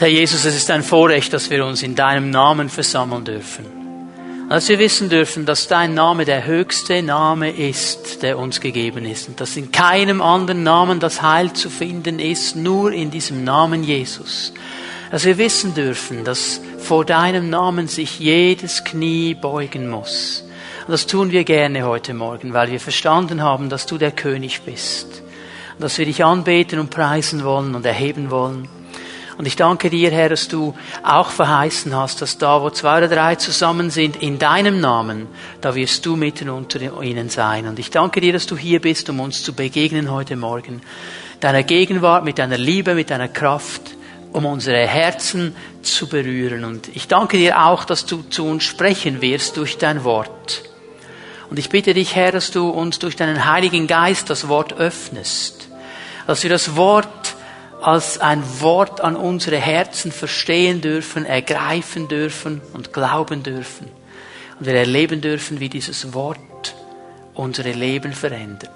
Herr Jesus, es ist ein Vorrecht, dass wir uns in deinem Namen versammeln dürfen. Und dass wir wissen dürfen, dass dein Name der höchste Name ist, der uns gegeben ist. Und dass in keinem anderen Namen das Heil zu finden ist, nur in diesem Namen Jesus. Dass wir wissen dürfen, dass vor deinem Namen sich jedes Knie beugen muss. Und das tun wir gerne heute Morgen, weil wir verstanden haben, dass du der König bist. Und dass wir dich anbeten und preisen wollen und erheben wollen. Und ich danke dir, Herr, dass du auch verheißen hast, dass da, wo zwei oder drei zusammen sind, in deinem Namen, da wirst du mitten unter ihnen sein. Und ich danke dir, dass du hier bist, um uns zu begegnen heute Morgen. Deiner Gegenwart, mit deiner Liebe, mit deiner Kraft, um unsere Herzen zu berühren. Und ich danke dir auch, dass du zu uns sprechen wirst durch dein Wort. Und ich bitte dich, Herr, dass du uns durch deinen Heiligen Geist das Wort öffnest. Dass wir das Wort als ein Wort an unsere Herzen verstehen dürfen, ergreifen dürfen und glauben dürfen. Und wir erleben dürfen, wie dieses Wort unsere Leben verändert.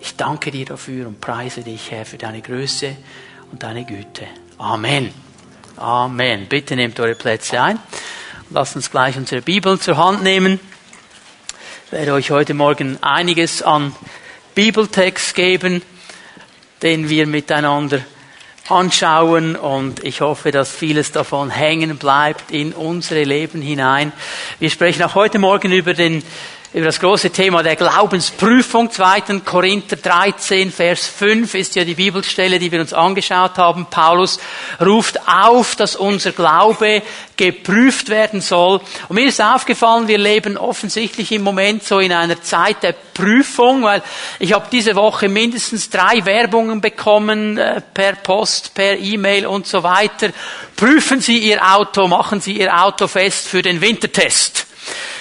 Ich danke dir dafür und preise dich, Herr, für deine Größe und deine Güte. Amen. Amen. Bitte nehmt eure Plätze ein. Lasst uns gleich unsere Bibeln zur Hand nehmen. Ich werde euch heute Morgen einiges an Bibeltext geben, den wir miteinander anschauen und ich hoffe, dass vieles davon hängen bleibt in unsere Leben hinein. Wir sprechen auch heute Morgen über den über das große Thema der Glaubensprüfung. 2. Korinther 13, Vers 5 ist ja die Bibelstelle, die wir uns angeschaut haben. Paulus ruft auf, dass unser Glaube geprüft werden soll. Und mir ist aufgefallen, wir leben offensichtlich im Moment so in einer Zeit der Prüfung, weil ich habe diese Woche mindestens drei Werbungen bekommen, äh, per Post, per E-Mail und so weiter. Prüfen Sie Ihr Auto, machen Sie Ihr Auto fest für den Wintertest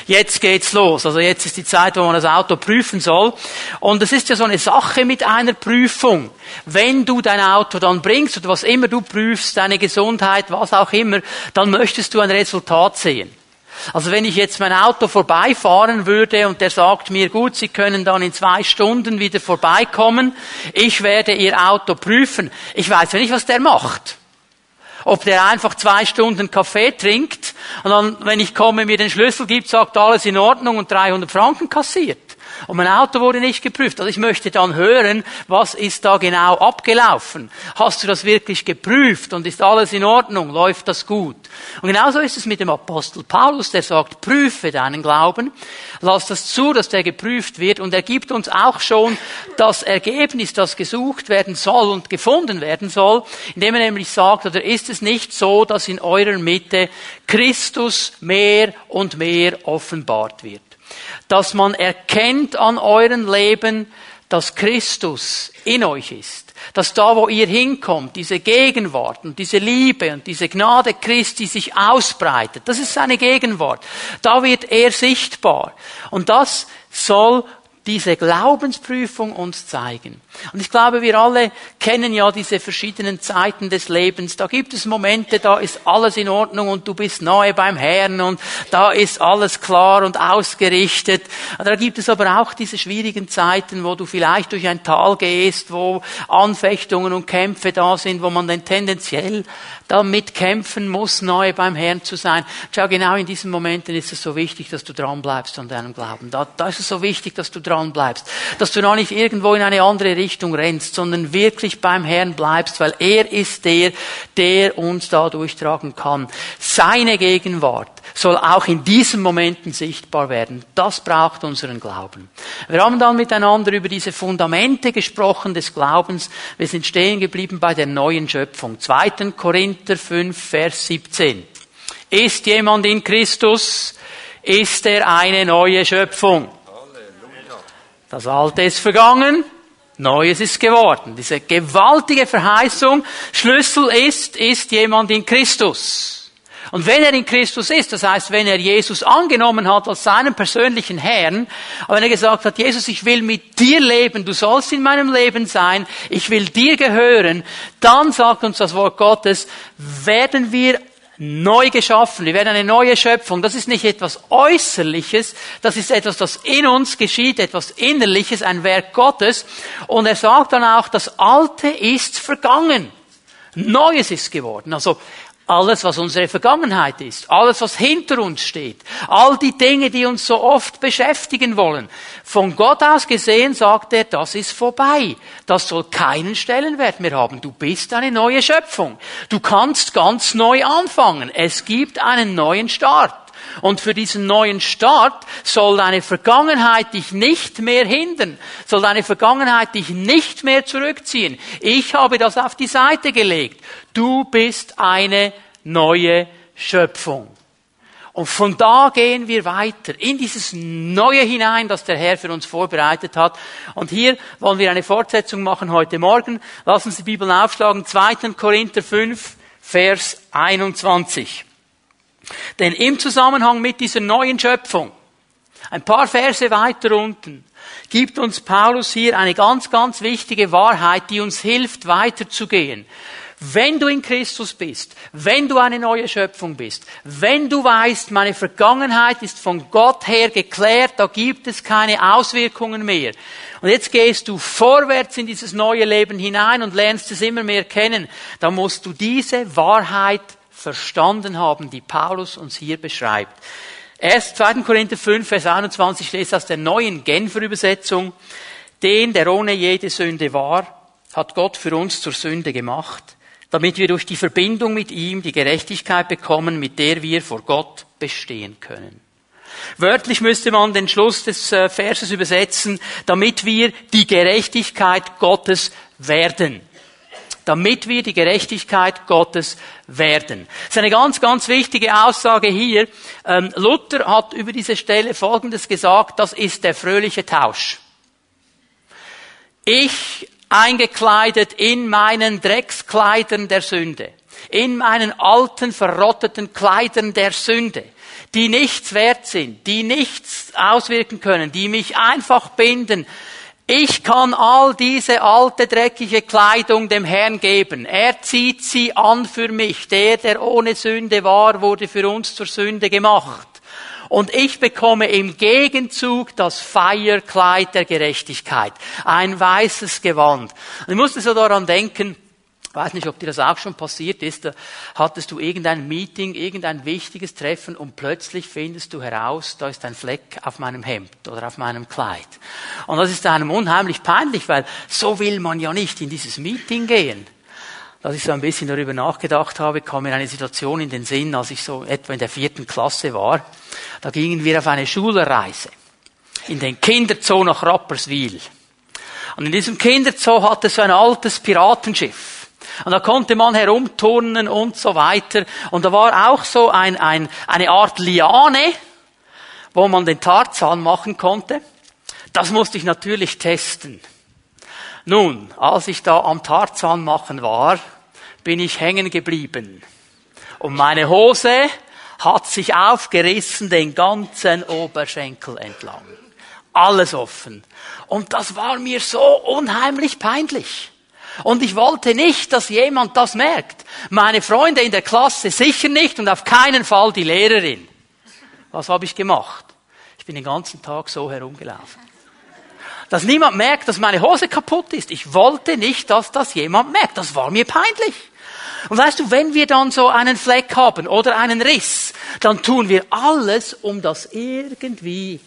jetzt geht's los. Also jetzt ist die Zeit, wo man das Auto prüfen soll. Und es ist ja so eine Sache mit einer Prüfung. Wenn du dein Auto dann bringst oder was immer du prüfst, deine Gesundheit, was auch immer, dann möchtest du ein Resultat sehen. Also wenn ich jetzt mein Auto vorbeifahren würde und der sagt mir, gut, Sie können dann in zwei Stunden wieder vorbeikommen, ich werde Ihr Auto prüfen. Ich weiß ja nicht, was der macht. Ob der einfach zwei Stunden Kaffee trinkt und dann, wenn ich komme, mir den Schlüssel gibt, sagt alles in Ordnung und 300 Franken kassiert. Und mein Auto wurde nicht geprüft. Also ich möchte dann hören, was ist da genau abgelaufen? Hast du das wirklich geprüft und ist alles in Ordnung? Läuft das gut? Und genauso ist es mit dem Apostel Paulus, der sagt, prüfe deinen Glauben, lass das zu, dass der geprüft wird und er gibt uns auch schon das Ergebnis, das gesucht werden soll und gefunden werden soll, indem er nämlich sagt, oder ist es nicht so, dass in eurer Mitte Christus mehr und mehr offenbart wird? Dass man erkennt an euren Leben, dass Christus in euch ist. Dass da, wo ihr hinkommt, diese Gegenwart und diese Liebe und diese Gnade Christi sich ausbreitet. Das ist seine Gegenwart. Da wird er sichtbar. Und das soll diese Glaubensprüfung uns zeigen. Und ich glaube, wir alle kennen ja diese verschiedenen Zeiten des Lebens. Da gibt es Momente, da ist alles in Ordnung und du bist nahe beim Herrn und da ist alles klar und ausgerichtet. Da gibt es aber auch diese schwierigen Zeiten, wo du vielleicht durch ein Tal gehst, wo Anfechtungen und Kämpfe da sind, wo man dann tendenziell damit kämpfen muss, nahe beim Herrn zu sein. Schau, genau in diesen Momenten ist es so wichtig, dass du dran bleibst an deinem Glauben. Da, da ist es so wichtig, dass du dran bleibst. Dass du noch nicht irgendwo in eine andere Richtung rennst, sondern wirklich beim Herrn bleibst, weil er ist der, der uns da durchtragen kann. Seine Gegenwart soll auch in diesen Momenten sichtbar werden. Das braucht unseren Glauben. Wir haben dann miteinander über diese Fundamente gesprochen des Glaubens. Wir sind stehen geblieben bei der neuen Schöpfung. 2. Korinther 5, Vers 17. Ist jemand in Christus, ist er eine neue Schöpfung. Das Alte ist vergangen, Neues ist geworden. Diese gewaltige Verheißung, Schlüssel ist, ist jemand in Christus. Und wenn er in Christus ist, das heißt, wenn er Jesus angenommen hat als seinen persönlichen Herrn, wenn er gesagt hat, Jesus, ich will mit dir leben, du sollst in meinem Leben sein, ich will dir gehören, dann sagt uns das Wort Gottes, werden wir neu geschaffen, wir werden eine neue Schöpfung. Das ist nicht etwas Äußerliches, das ist etwas, das in uns geschieht, etwas Innerliches, ein Werk Gottes. Und er sagt dann auch, das Alte ist vergangen. Neues ist geworden. Also alles, was unsere Vergangenheit ist, alles, was hinter uns steht, all die Dinge, die uns so oft beschäftigen wollen. Von Gott aus gesehen sagt er, das ist vorbei. Das soll keinen Stellenwert mehr haben. Du bist eine neue Schöpfung. Du kannst ganz neu anfangen. Es gibt einen neuen Start. Und für diesen neuen Start soll deine Vergangenheit dich nicht mehr hindern, soll deine Vergangenheit dich nicht mehr zurückziehen. Ich habe das auf die Seite gelegt. Du bist eine neue Schöpfung. Und von da gehen wir weiter in dieses Neue hinein, das der Herr für uns vorbereitet hat. Und hier wollen wir eine Fortsetzung machen heute Morgen. Lassen Sie die Bibel aufschlagen. 2. Korinther 5, Vers 21. Denn im Zusammenhang mit dieser neuen Schöpfung, ein paar Verse weiter unten, gibt uns Paulus hier eine ganz, ganz wichtige Wahrheit, die uns hilft, weiterzugehen. Wenn du in Christus bist, wenn du eine neue Schöpfung bist, wenn du weißt, meine Vergangenheit ist von Gott her geklärt, da gibt es keine Auswirkungen mehr. Und jetzt gehst du vorwärts in dieses neue Leben hinein und lernst es immer mehr kennen, dann musst du diese Wahrheit verstanden haben, die Paulus uns hier beschreibt. Erst 2. Korinther 5, Vers 21 ich lese aus der neuen Genfer Übersetzung. Den, der ohne jede Sünde war, hat Gott für uns zur Sünde gemacht, damit wir durch die Verbindung mit ihm die Gerechtigkeit bekommen, mit der wir vor Gott bestehen können. Wörtlich müsste man den Schluss des äh, Verses übersetzen, damit wir die Gerechtigkeit Gottes werden damit wir die Gerechtigkeit Gottes werden. Das ist eine ganz, ganz wichtige Aussage hier. Ähm, Luther hat über diese Stelle Folgendes gesagt, das ist der fröhliche Tausch. Ich eingekleidet in meinen Dreckskleidern der Sünde, in meinen alten, verrotteten Kleidern der Sünde, die nichts wert sind, die nichts auswirken können, die mich einfach binden, ich kann all diese alte, dreckige Kleidung dem Herrn geben. Er zieht sie an für mich. Der, der ohne Sünde war, wurde für uns zur Sünde gemacht. Und ich bekomme im Gegenzug das Feierkleid der Gerechtigkeit. Ein weißes Gewand. Ich musste so daran denken, ich weiß nicht, ob dir das auch schon passiert ist. Da hattest du irgendein Meeting, irgendein wichtiges Treffen und plötzlich findest du heraus, da ist ein Fleck auf meinem Hemd oder auf meinem Kleid. Und das ist einem unheimlich peinlich, weil so will man ja nicht in dieses Meeting gehen. Als ich so ein bisschen darüber nachgedacht habe, kam mir eine Situation in den Sinn, als ich so etwa in der vierten Klasse war. Da gingen wir auf eine Schulreise in den Kinderzoo nach Rapperswil. Und in diesem Kinderzoo hatte so ein altes Piratenschiff. Und da konnte man herumturnen und so weiter. Und da war auch so ein, ein, eine Art Liane, wo man den Tarzan machen konnte. Das musste ich natürlich testen. Nun, als ich da am Tarzan machen war, bin ich hängen geblieben. Und meine Hose hat sich aufgerissen den ganzen Oberschenkel entlang. Alles offen. Und das war mir so unheimlich peinlich. Und ich wollte nicht, dass jemand das merkt. Meine Freunde in der Klasse sicher nicht und auf keinen Fall die Lehrerin. Was habe ich gemacht? Ich bin den ganzen Tag so herumgelaufen. Dass niemand merkt, dass meine Hose kaputt ist. Ich wollte nicht, dass das jemand merkt. Das war mir peinlich. Und weißt du, wenn wir dann so einen Fleck haben oder einen Riss, dann tun wir alles, um das irgendwie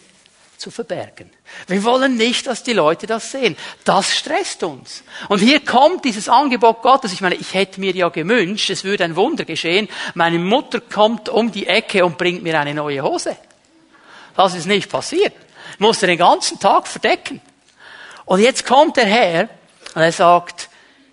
zu verbergen. Wir wollen nicht, dass die Leute das sehen. Das stresst uns. Und hier kommt dieses Angebot Gottes. Ich meine, ich hätte mir ja gewünscht, es würde ein Wunder geschehen. Meine Mutter kommt um die Ecke und bringt mir eine neue Hose. Das ist nicht passiert. Ich musste den ganzen Tag verdecken. Und jetzt kommt der Herr und er sagt,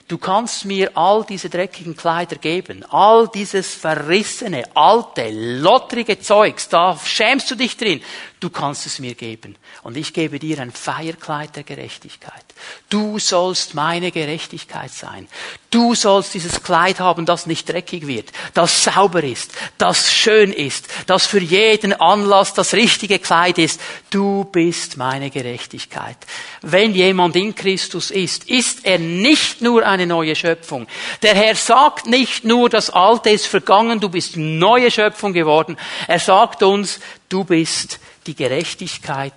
du kannst mir all diese dreckigen Kleider geben, all dieses verrissene, alte, lottrige Zeugs, da schämst du dich drin. Du kannst es mir geben. Und ich gebe dir ein Feierkleid der Gerechtigkeit. Du sollst meine Gerechtigkeit sein. Du sollst dieses Kleid haben, das nicht dreckig wird, das sauber ist, das schön ist, das für jeden Anlass das richtige Kleid ist. Du bist meine Gerechtigkeit. Wenn jemand in Christus ist, ist er nicht nur eine neue Schöpfung. Der Herr sagt nicht nur, das Alte ist vergangen, du bist neue Schöpfung geworden. Er sagt uns, du bist die Gerechtigkeit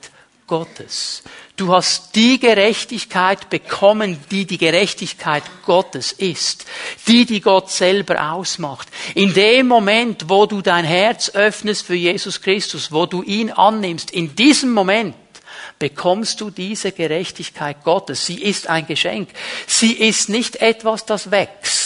Gottes. Du hast die Gerechtigkeit bekommen, die die Gerechtigkeit Gottes ist, die, die Gott selber ausmacht. In dem Moment, wo du dein Herz öffnest für Jesus Christus, wo du ihn annimmst, in diesem Moment bekommst du diese Gerechtigkeit Gottes. Sie ist ein Geschenk. Sie ist nicht etwas, das wächst.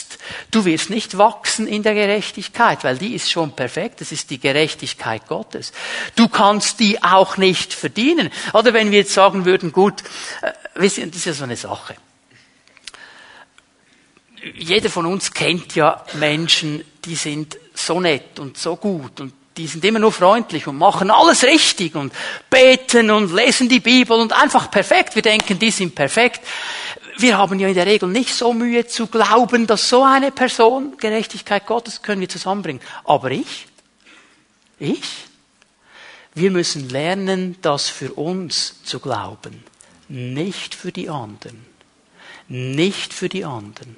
Du wirst nicht wachsen in der Gerechtigkeit, weil die ist schon perfekt. Das ist die Gerechtigkeit Gottes. Du kannst die auch nicht verdienen. Oder wenn wir jetzt sagen würden, gut, äh, das ist ja so eine Sache. Jeder von uns kennt ja Menschen, die sind so nett und so gut und die sind immer nur freundlich und machen alles richtig und beten und lesen die Bibel und einfach perfekt. Wir denken, die sind perfekt wir haben ja in der Regel nicht so Mühe zu glauben, dass so eine Person Gerechtigkeit Gottes können wir zusammenbringen. Aber ich? Ich? Wir müssen lernen, das für uns zu glauben, nicht für die anderen. Nicht für die anderen.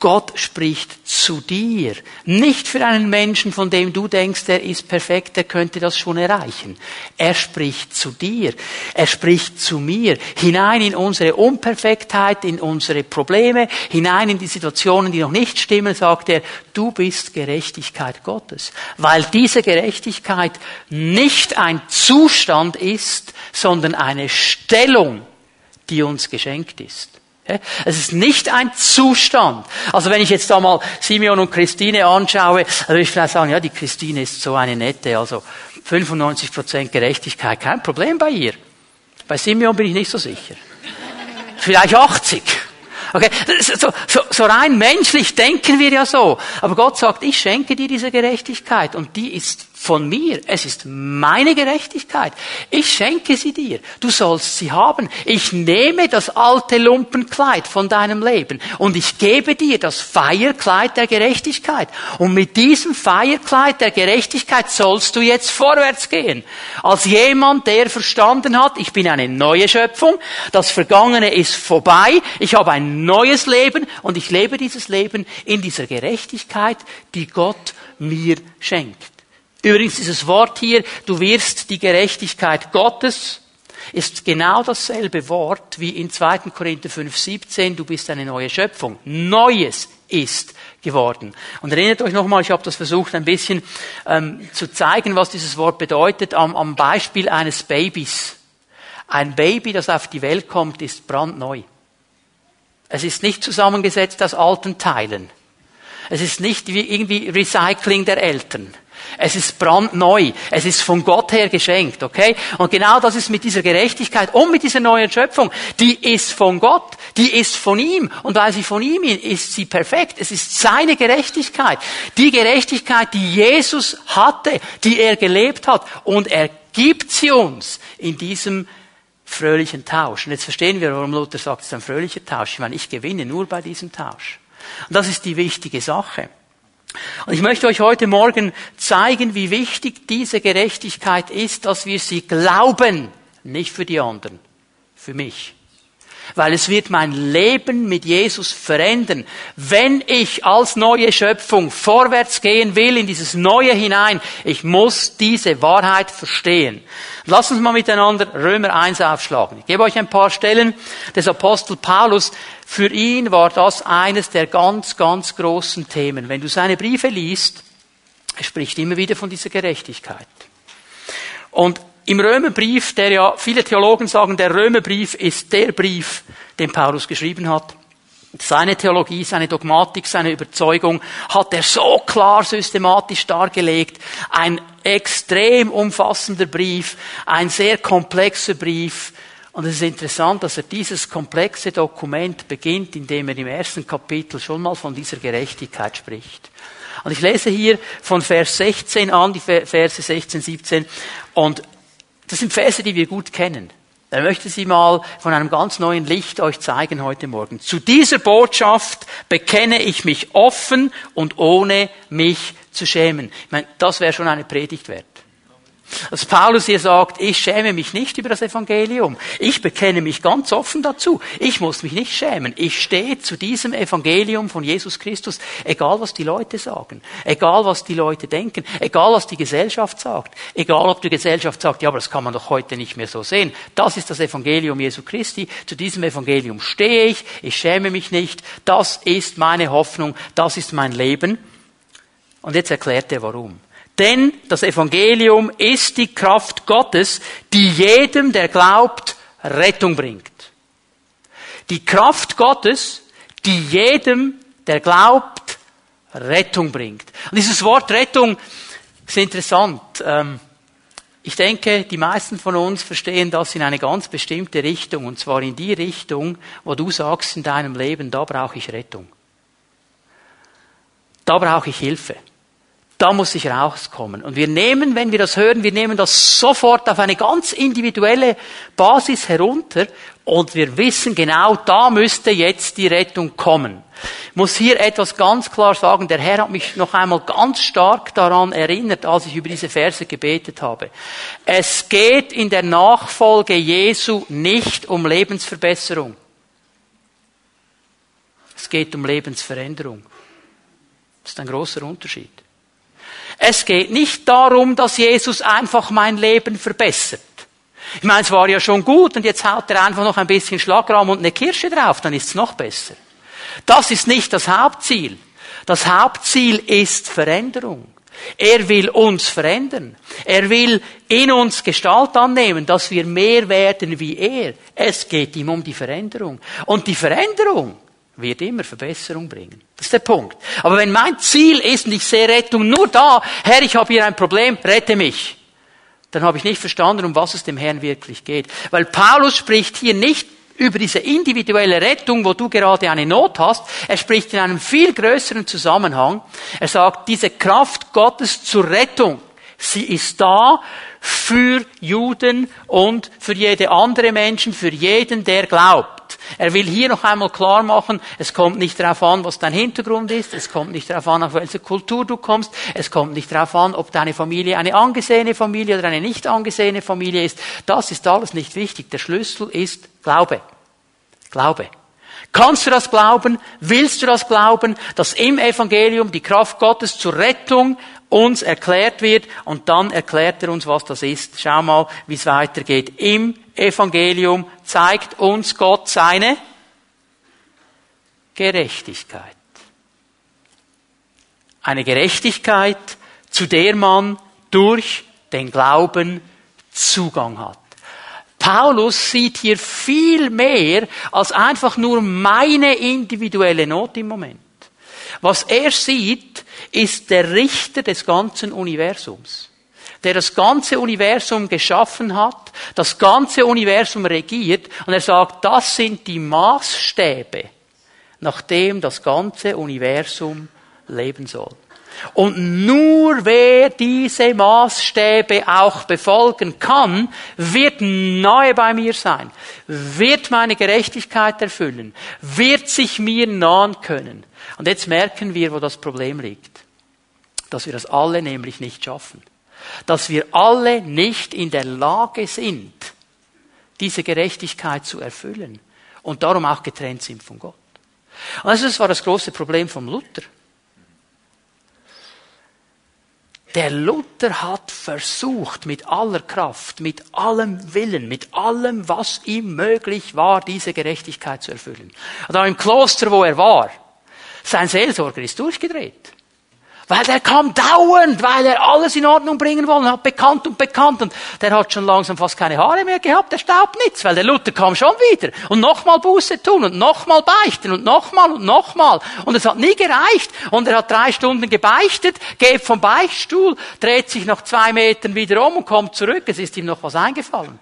Gott spricht zu dir. Nicht für einen Menschen, von dem du denkst, der ist perfekt, der könnte das schon erreichen. Er spricht zu dir. Er spricht zu mir. Hinein in unsere Unperfektheit, in unsere Probleme, hinein in die Situationen, die noch nicht stimmen, sagt er, du bist Gerechtigkeit Gottes. Weil diese Gerechtigkeit nicht ein Zustand ist, sondern eine Stellung, die uns geschenkt ist. Es ist nicht ein Zustand. Also wenn ich jetzt da mal Simeon und Christine anschaue, dann würde ich vielleicht sagen, ja, die Christine ist so eine nette, also 95 Prozent Gerechtigkeit, kein Problem bei ihr. Bei Simeon bin ich nicht so sicher. Vielleicht 80. Okay, so, so, so rein menschlich denken wir ja so. Aber Gott sagt, ich schenke dir diese Gerechtigkeit und die ist von mir. Es ist meine Gerechtigkeit. Ich schenke sie dir. Du sollst sie haben. Ich nehme das alte Lumpenkleid von deinem Leben und ich gebe dir das Feierkleid der Gerechtigkeit. Und mit diesem Feierkleid der Gerechtigkeit sollst du jetzt vorwärts gehen. Als jemand, der verstanden hat, ich bin eine neue Schöpfung, das Vergangene ist vorbei, ich habe ein neues Leben und ich lebe dieses Leben in dieser Gerechtigkeit, die Gott mir schenkt. Übrigens dieses Wort hier, du wirst die Gerechtigkeit Gottes, ist genau dasselbe Wort wie in 2. Korinther 5, 17, du bist eine neue Schöpfung. Neues ist geworden. Und erinnert euch nochmal, ich habe das versucht ein bisschen ähm, zu zeigen, was dieses Wort bedeutet, am, am Beispiel eines Babys. Ein Baby, das auf die Welt kommt, ist brandneu. Es ist nicht zusammengesetzt aus alten Teilen. Es ist nicht wie irgendwie Recycling der Eltern. Es ist brandneu. Es ist von Gott her geschenkt, okay? Und genau das ist mit dieser Gerechtigkeit und mit dieser neuen Schöpfung. Die ist von Gott. Die ist von ihm. Und weil sie von ihm ist, ist sie perfekt. Es ist seine Gerechtigkeit. Die Gerechtigkeit, die Jesus hatte, die er gelebt hat. Und er gibt sie uns in diesem fröhlichen Tausch. Und jetzt verstehen wir, warum Luther sagt, es ist ein fröhlicher Tausch. Ich meine, ich gewinne nur bei diesem Tausch. Und das ist die wichtige Sache. Und ich möchte euch heute Morgen zeigen, wie wichtig diese Gerechtigkeit ist, dass wir sie glauben, nicht für die anderen, für mich. Weil es wird mein Leben mit Jesus verändern. Wenn ich als neue Schöpfung vorwärts gehen will in dieses Neue hinein, ich muss diese Wahrheit verstehen. Lass uns mal miteinander Römer 1 aufschlagen. Ich gebe euch ein paar Stellen des Apostel Paulus. Für ihn war das eines der ganz, ganz großen Themen. Wenn du seine Briefe liest, er spricht immer wieder von dieser Gerechtigkeit. Und im Römerbrief, der ja, viele Theologen sagen, der Römerbrief ist der Brief, den Paulus geschrieben hat. Seine Theologie, seine Dogmatik, seine Überzeugung hat er so klar systematisch dargelegt. Ein extrem umfassender Brief, ein sehr komplexer Brief. Und es ist interessant, dass er dieses komplexe Dokument beginnt, indem er im ersten Kapitel schon mal von dieser Gerechtigkeit spricht. Und ich lese hier von Vers 16 an, die Verse 16, 17. Und das sind Verse, die wir gut kennen. Er möchte sie mal von einem ganz neuen Licht euch zeigen heute Morgen. Zu dieser Botschaft bekenne ich mich offen und ohne mich zu schämen. Ich meine, das wäre schon eine Predigt wert. Dass Paulus hier sagt, ich schäme mich nicht über das Evangelium. Ich bekenne mich ganz offen dazu. Ich muss mich nicht schämen. Ich stehe zu diesem Evangelium von Jesus Christus, egal was die Leute sagen, egal was die Leute denken, egal was die Gesellschaft sagt, egal ob die Gesellschaft sagt, ja, aber das kann man doch heute nicht mehr so sehen. Das ist das Evangelium Jesu Christi. Zu diesem Evangelium stehe ich. Ich schäme mich nicht. Das ist meine Hoffnung. Das ist mein Leben. Und jetzt erklärt er warum. Denn das Evangelium ist die Kraft Gottes, die jedem, der glaubt, Rettung bringt. Die Kraft Gottes, die jedem, der glaubt, Rettung bringt. Und dieses Wort Rettung ist interessant. Ähm, ich denke, die meisten von uns verstehen das in eine ganz bestimmte Richtung, und zwar in die Richtung, wo du sagst in deinem Leben, da brauche ich Rettung. Da brauche ich Hilfe. Da muss ich rauskommen. Und wir nehmen, wenn wir das hören, wir nehmen das sofort auf eine ganz individuelle Basis herunter und wir wissen genau, da müsste jetzt die Rettung kommen. Ich muss hier etwas ganz klar sagen. Der Herr hat mich noch einmal ganz stark daran erinnert, als ich über diese Verse gebetet habe. Es geht in der Nachfolge Jesu nicht um Lebensverbesserung. Es geht um Lebensveränderung. Das ist ein großer Unterschied. Es geht nicht darum, dass Jesus einfach mein Leben verbessert. Ich meine, es war ja schon gut und jetzt haut er einfach noch ein bisschen Schlagraum und eine Kirsche drauf, dann ist es noch besser. Das ist nicht das Hauptziel. Das Hauptziel ist Veränderung. Er will uns verändern. Er will in uns Gestalt annehmen, dass wir mehr werden wie er. Es geht ihm um die Veränderung. Und die Veränderung wird immer Verbesserung bringen. Der Punkt. Aber wenn mein Ziel ist, und ich sehe Rettung nur da, Herr, ich habe hier ein Problem, rette mich, dann habe ich nicht verstanden, um was es dem Herrn wirklich geht. Weil Paulus spricht hier nicht über diese individuelle Rettung, wo du gerade eine Not hast. Er spricht in einem viel größeren Zusammenhang. Er sagt, diese Kraft Gottes zur Rettung, sie ist da für Juden und für jede andere Menschen, für jeden, der glaubt. Er will hier noch einmal klar machen, es kommt nicht darauf an, was dein Hintergrund ist, es kommt nicht darauf an, auf welche Kultur du kommst, es kommt nicht darauf an, ob deine Familie eine angesehene Familie oder eine nicht angesehene Familie ist. Das ist alles nicht wichtig. Der Schlüssel ist Glaube. Glaube. Kannst du das glauben? Willst du das glauben, dass im Evangelium die Kraft Gottes zur Rettung uns erklärt wird und dann erklärt er uns, was das ist. Schau mal, wie es weitergeht. Im Evangelium zeigt uns Gott seine Gerechtigkeit. Eine Gerechtigkeit, zu der man durch den Glauben Zugang hat. Paulus sieht hier viel mehr als einfach nur meine individuelle Not im Moment. Was er sieht, ist der Richter des ganzen Universums, der das ganze Universum geschaffen hat, das ganze Universum regiert und er sagt, das sind die Maßstäbe, nach dem das ganze Universum leben soll. Und nur wer diese Maßstäbe auch befolgen kann, wird nahe bei mir sein, wird meine Gerechtigkeit erfüllen, wird sich mir nahen können. Und jetzt merken wir, wo das Problem liegt. Dass wir das alle nämlich nicht schaffen. Dass wir alle nicht in der Lage sind, diese Gerechtigkeit zu erfüllen. Und darum auch getrennt sind von Gott. Also das war das große Problem vom Luther. Der Luther hat versucht, mit aller Kraft, mit allem Willen, mit allem, was ihm möglich war, diese Gerechtigkeit zu erfüllen. Und auch im Kloster, wo er war, sein Seelsorger ist durchgedreht. Weil der kam dauernd, weil er alles in Ordnung bringen wollte, hat bekannt und bekannt und der hat schon langsam fast keine Haare mehr gehabt, der staubt nichts, weil der Luther kam schon wieder. Und nochmal Buße tun und nochmal beichten und nochmal und nochmal. Und es hat nie gereicht. Und er hat drei Stunden gebeichtet, geht vom Beichtstuhl, dreht sich nach zwei Metern wieder um und kommt zurück, es ist ihm noch was eingefallen.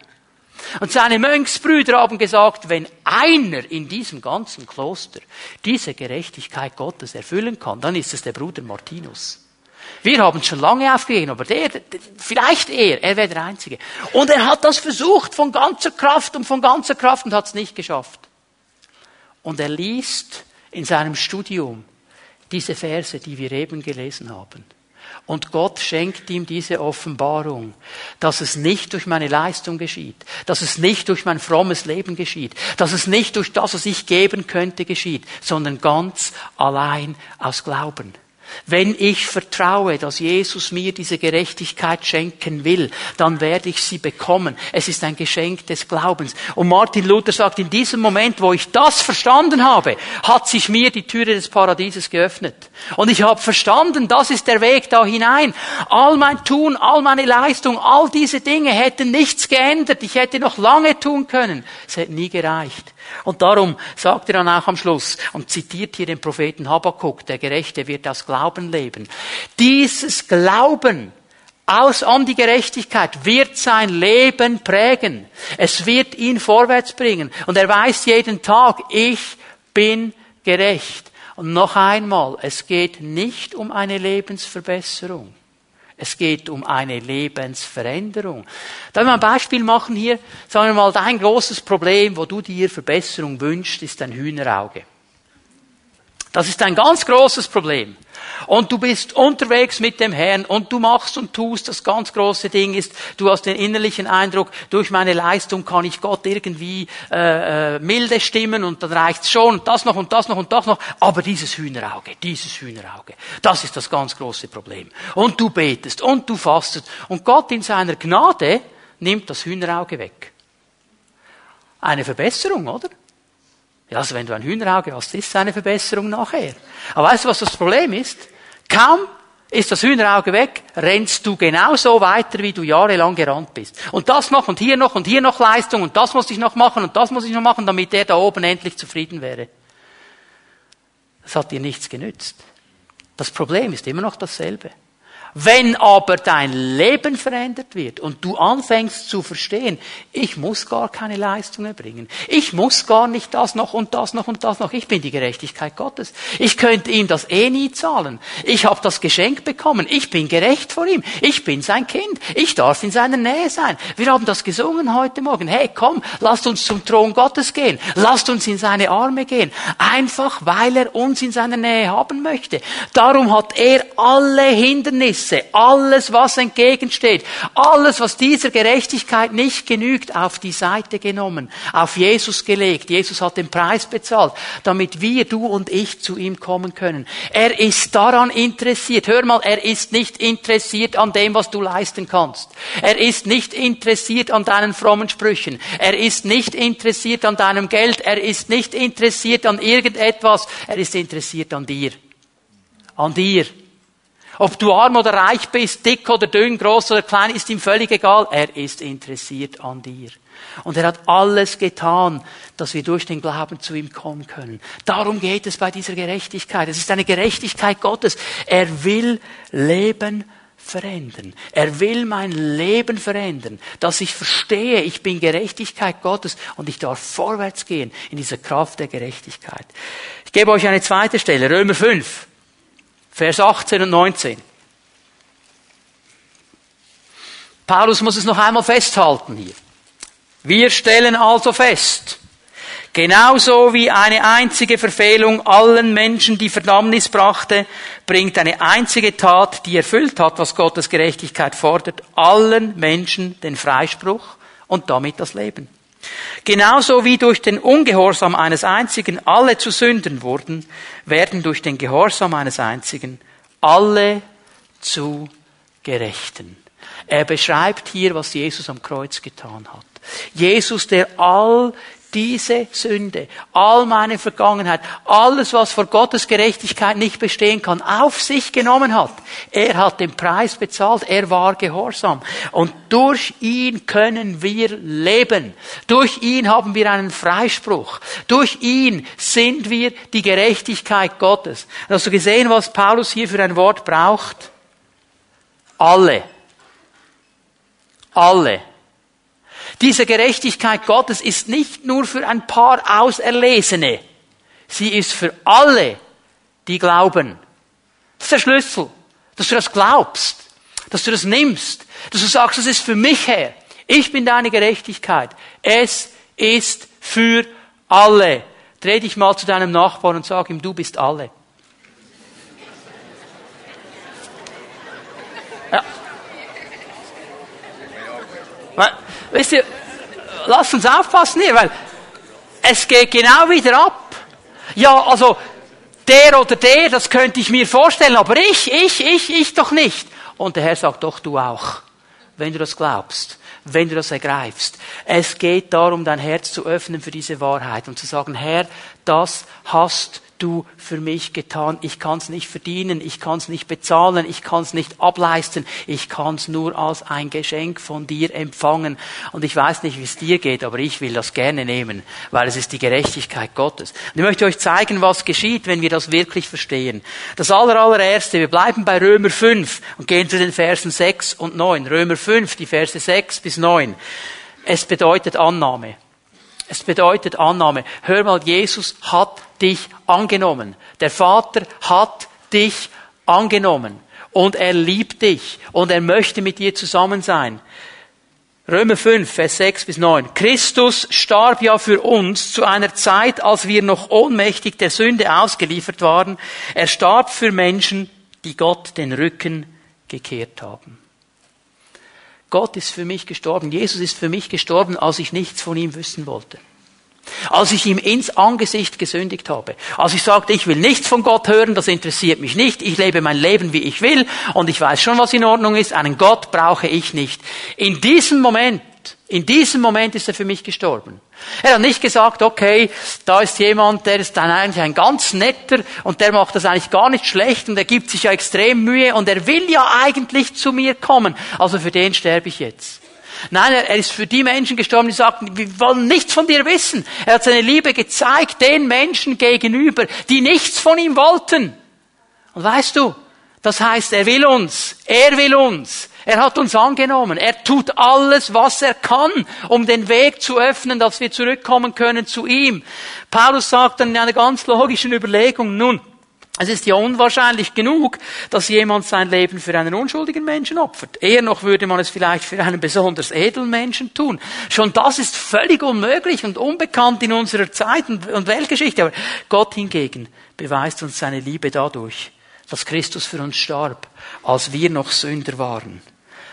Und seine Mönchsbrüder haben gesagt, wenn einer in diesem ganzen Kloster diese Gerechtigkeit Gottes erfüllen kann, dann ist es der Bruder Martinus. Wir haben schon lange aufgegeben, aber der, vielleicht er, er wäre der Einzige. Und er hat das versucht von ganzer Kraft und von ganzer Kraft und hat es nicht geschafft. Und er liest in seinem Studium diese Verse, die wir eben gelesen haben. Und Gott schenkt ihm diese Offenbarung, dass es nicht durch meine Leistung geschieht, dass es nicht durch mein frommes Leben geschieht, dass es nicht durch das, was ich geben könnte, geschieht, sondern ganz allein aus Glauben. Wenn ich vertraue, dass Jesus mir diese Gerechtigkeit schenken will, dann werde ich sie bekommen. Es ist ein Geschenk des Glaubens. Und Martin Luther sagt, in diesem Moment, wo ich das verstanden habe, hat sich mir die Türe des Paradieses geöffnet. Und ich habe verstanden, das ist der Weg da hinein. All mein Tun, all meine Leistung, all diese Dinge hätten nichts geändert. Ich hätte noch lange tun können. Es hätte nie gereicht. Und darum sagt er dann auch am Schluss und zitiert hier den Propheten Habakkuk, der Gerechte wird aus Glauben leben. Dieses Glauben aus an die Gerechtigkeit wird sein Leben prägen. Es wird ihn vorwärts bringen. Und er weiß jeden Tag, ich bin gerecht. Und noch einmal, es geht nicht um eine Lebensverbesserung. Es geht um eine Lebensveränderung. Darf mal ein Beispiel machen hier? Sagen wir mal, dein großes Problem, wo du dir Verbesserung wünschst, ist ein Hühnerauge. Das ist ein ganz großes Problem. Und du bist unterwegs mit dem Herrn und du machst und tust. Das ganz große Ding ist, du hast den innerlichen Eindruck, durch meine Leistung kann ich Gott irgendwie äh, äh, milde stimmen und dann reicht's schon. das noch und das noch und das noch. Aber dieses Hühnerauge, dieses Hühnerauge, das ist das ganz große Problem. Und du betest und du fastest und Gott in seiner Gnade nimmt das Hühnerauge weg. Eine Verbesserung, oder? Ja, also wenn du ein Hühnerauge hast, ist es eine Verbesserung nachher. Aber weißt du, was das Problem ist? Kaum ist das Hühnerauge weg, rennst du genauso weiter, wie du jahrelang gerannt bist. Und das noch und hier noch und hier noch Leistung und das muss ich noch machen und das muss ich noch machen, damit der da oben endlich zufrieden wäre. Das hat dir nichts genützt. Das Problem ist immer noch dasselbe. Wenn aber dein Leben verändert wird und du anfängst zu verstehen, ich muss gar keine Leistung erbringen. Ich muss gar nicht das noch und das noch und das noch. Ich bin die Gerechtigkeit Gottes. Ich könnte ihm das eh nie zahlen. Ich habe das Geschenk bekommen. Ich bin gerecht vor ihm. Ich bin sein Kind. Ich darf in seiner Nähe sein. Wir haben das gesungen heute Morgen. Hey, komm, lasst uns zum Thron Gottes gehen. Lasst uns in seine Arme gehen. Einfach, weil er uns in seiner Nähe haben möchte. Darum hat er alle Hindernisse Hindernisse, alles, was entgegensteht, alles, was dieser Gerechtigkeit nicht genügt, auf die Seite genommen, auf Jesus gelegt. Jesus hat den Preis bezahlt, damit wir, du und ich, zu ihm kommen können. Er ist daran interessiert. Hör mal, er ist nicht interessiert an dem, was du leisten kannst. Er ist nicht interessiert an deinen frommen Sprüchen. Er ist nicht interessiert an deinem Geld. Er ist nicht interessiert an irgendetwas. Er ist interessiert an dir. An dir. Ob du arm oder reich bist, dick oder dünn, groß oder klein, ist ihm völlig egal. Er ist interessiert an dir. Und er hat alles getan, dass wir durch den Glauben zu ihm kommen können. Darum geht es bei dieser Gerechtigkeit. Es ist eine Gerechtigkeit Gottes. Er will Leben verändern. Er will mein Leben verändern, dass ich verstehe, ich bin Gerechtigkeit Gottes und ich darf vorwärts gehen in dieser Kraft der Gerechtigkeit. Ich gebe euch eine zweite Stelle, Römer 5. Vers 18 und 19. Paulus muss es noch einmal festhalten hier. Wir stellen also fest, genauso wie eine einzige Verfehlung allen Menschen die Verdammnis brachte, bringt eine einzige Tat, die erfüllt hat, was Gottes Gerechtigkeit fordert, allen Menschen den Freispruch und damit das Leben. Genauso wie durch den Ungehorsam eines einzigen alle zu Sünden wurden, werden durch den Gehorsam eines einzigen alle zu Gerechten. Er beschreibt hier, was Jesus am Kreuz getan hat. Jesus, der all diese Sünde, all meine Vergangenheit, alles, was vor Gottes Gerechtigkeit nicht bestehen kann, auf sich genommen hat. Er hat den Preis bezahlt, er war gehorsam. Und durch ihn können wir leben. Durch ihn haben wir einen Freispruch. Durch ihn sind wir die Gerechtigkeit Gottes. hast du gesehen, was Paulus hier für ein Wort braucht? Alle. Alle. Diese Gerechtigkeit Gottes ist nicht nur für ein paar Auserlesene. Sie ist für alle, die glauben. Das ist der Schlüssel, dass du das glaubst, dass du das nimmst, dass du sagst, das ist für mich her. Ich bin deine Gerechtigkeit. Es ist für alle. Dreh dich mal zu deinem Nachbarn und sag ihm, du bist alle. Ja. Wisst ihr, lasst uns aufpassen hier, weil es geht genau wieder ab. Ja, also, der oder der, das könnte ich mir vorstellen, aber ich, ich, ich, ich doch nicht. Und der Herr sagt, doch du auch, wenn du das glaubst, wenn du das ergreifst. Es geht darum, dein Herz zu öffnen für diese Wahrheit und zu sagen, Herr, das hast du für mich getan. Ich kann es nicht verdienen, ich kann es nicht bezahlen, ich kann es nicht ableisten, ich kann es nur als ein Geschenk von dir empfangen. Und ich weiß nicht, wie es dir geht, aber ich will das gerne nehmen, weil es ist die Gerechtigkeit Gottes. Und ich möchte euch zeigen, was geschieht, wenn wir das wirklich verstehen. Das allererste, wir bleiben bei Römer 5 und gehen zu den Versen 6 und 9. Römer 5, die Verse 6 bis 9. Es bedeutet Annahme. Es bedeutet Annahme. Hör mal, Jesus hat dich angenommen. Der Vater hat dich angenommen. Und er liebt dich. Und er möchte mit dir zusammen sein. Römer 5, Vers 6 bis 9. Christus starb ja für uns zu einer Zeit, als wir noch ohnmächtig der Sünde ausgeliefert waren. Er starb für Menschen, die Gott den Rücken gekehrt haben. Gott ist für mich gestorben. Jesus ist für mich gestorben, als ich nichts von ihm wissen wollte. Als ich ihm ins Angesicht gesündigt habe. Als ich sagte, ich will nichts von Gott hören, das interessiert mich nicht, ich lebe mein Leben, wie ich will und ich weiß schon, was in Ordnung ist, einen Gott brauche ich nicht. In diesem Moment in diesem Moment ist er für mich gestorben. Er hat nicht gesagt, okay, da ist jemand, der ist dann eigentlich ein ganz netter und der macht das eigentlich gar nicht schlecht und er gibt sich ja extrem Mühe und er will ja eigentlich zu mir kommen. Also für den sterbe ich jetzt. Nein, er ist für die Menschen gestorben, die sagten, wir wollen nichts von dir wissen. Er hat seine Liebe gezeigt den Menschen gegenüber, die nichts von ihm wollten. Und weißt du, das heißt, er will uns, er will uns, er hat uns angenommen. Er tut alles, was er kann, um den Weg zu öffnen, dass wir zurückkommen können zu ihm. Paulus sagt dann in einer ganz logischen Überlegung, nun, es ist ja unwahrscheinlich genug, dass jemand sein Leben für einen unschuldigen Menschen opfert. Eher noch würde man es vielleicht für einen besonders edlen Menschen tun. Schon das ist völlig unmöglich und unbekannt in unserer Zeit und Weltgeschichte. Aber Gott hingegen beweist uns seine Liebe dadurch, dass Christus für uns starb, als wir noch Sünder waren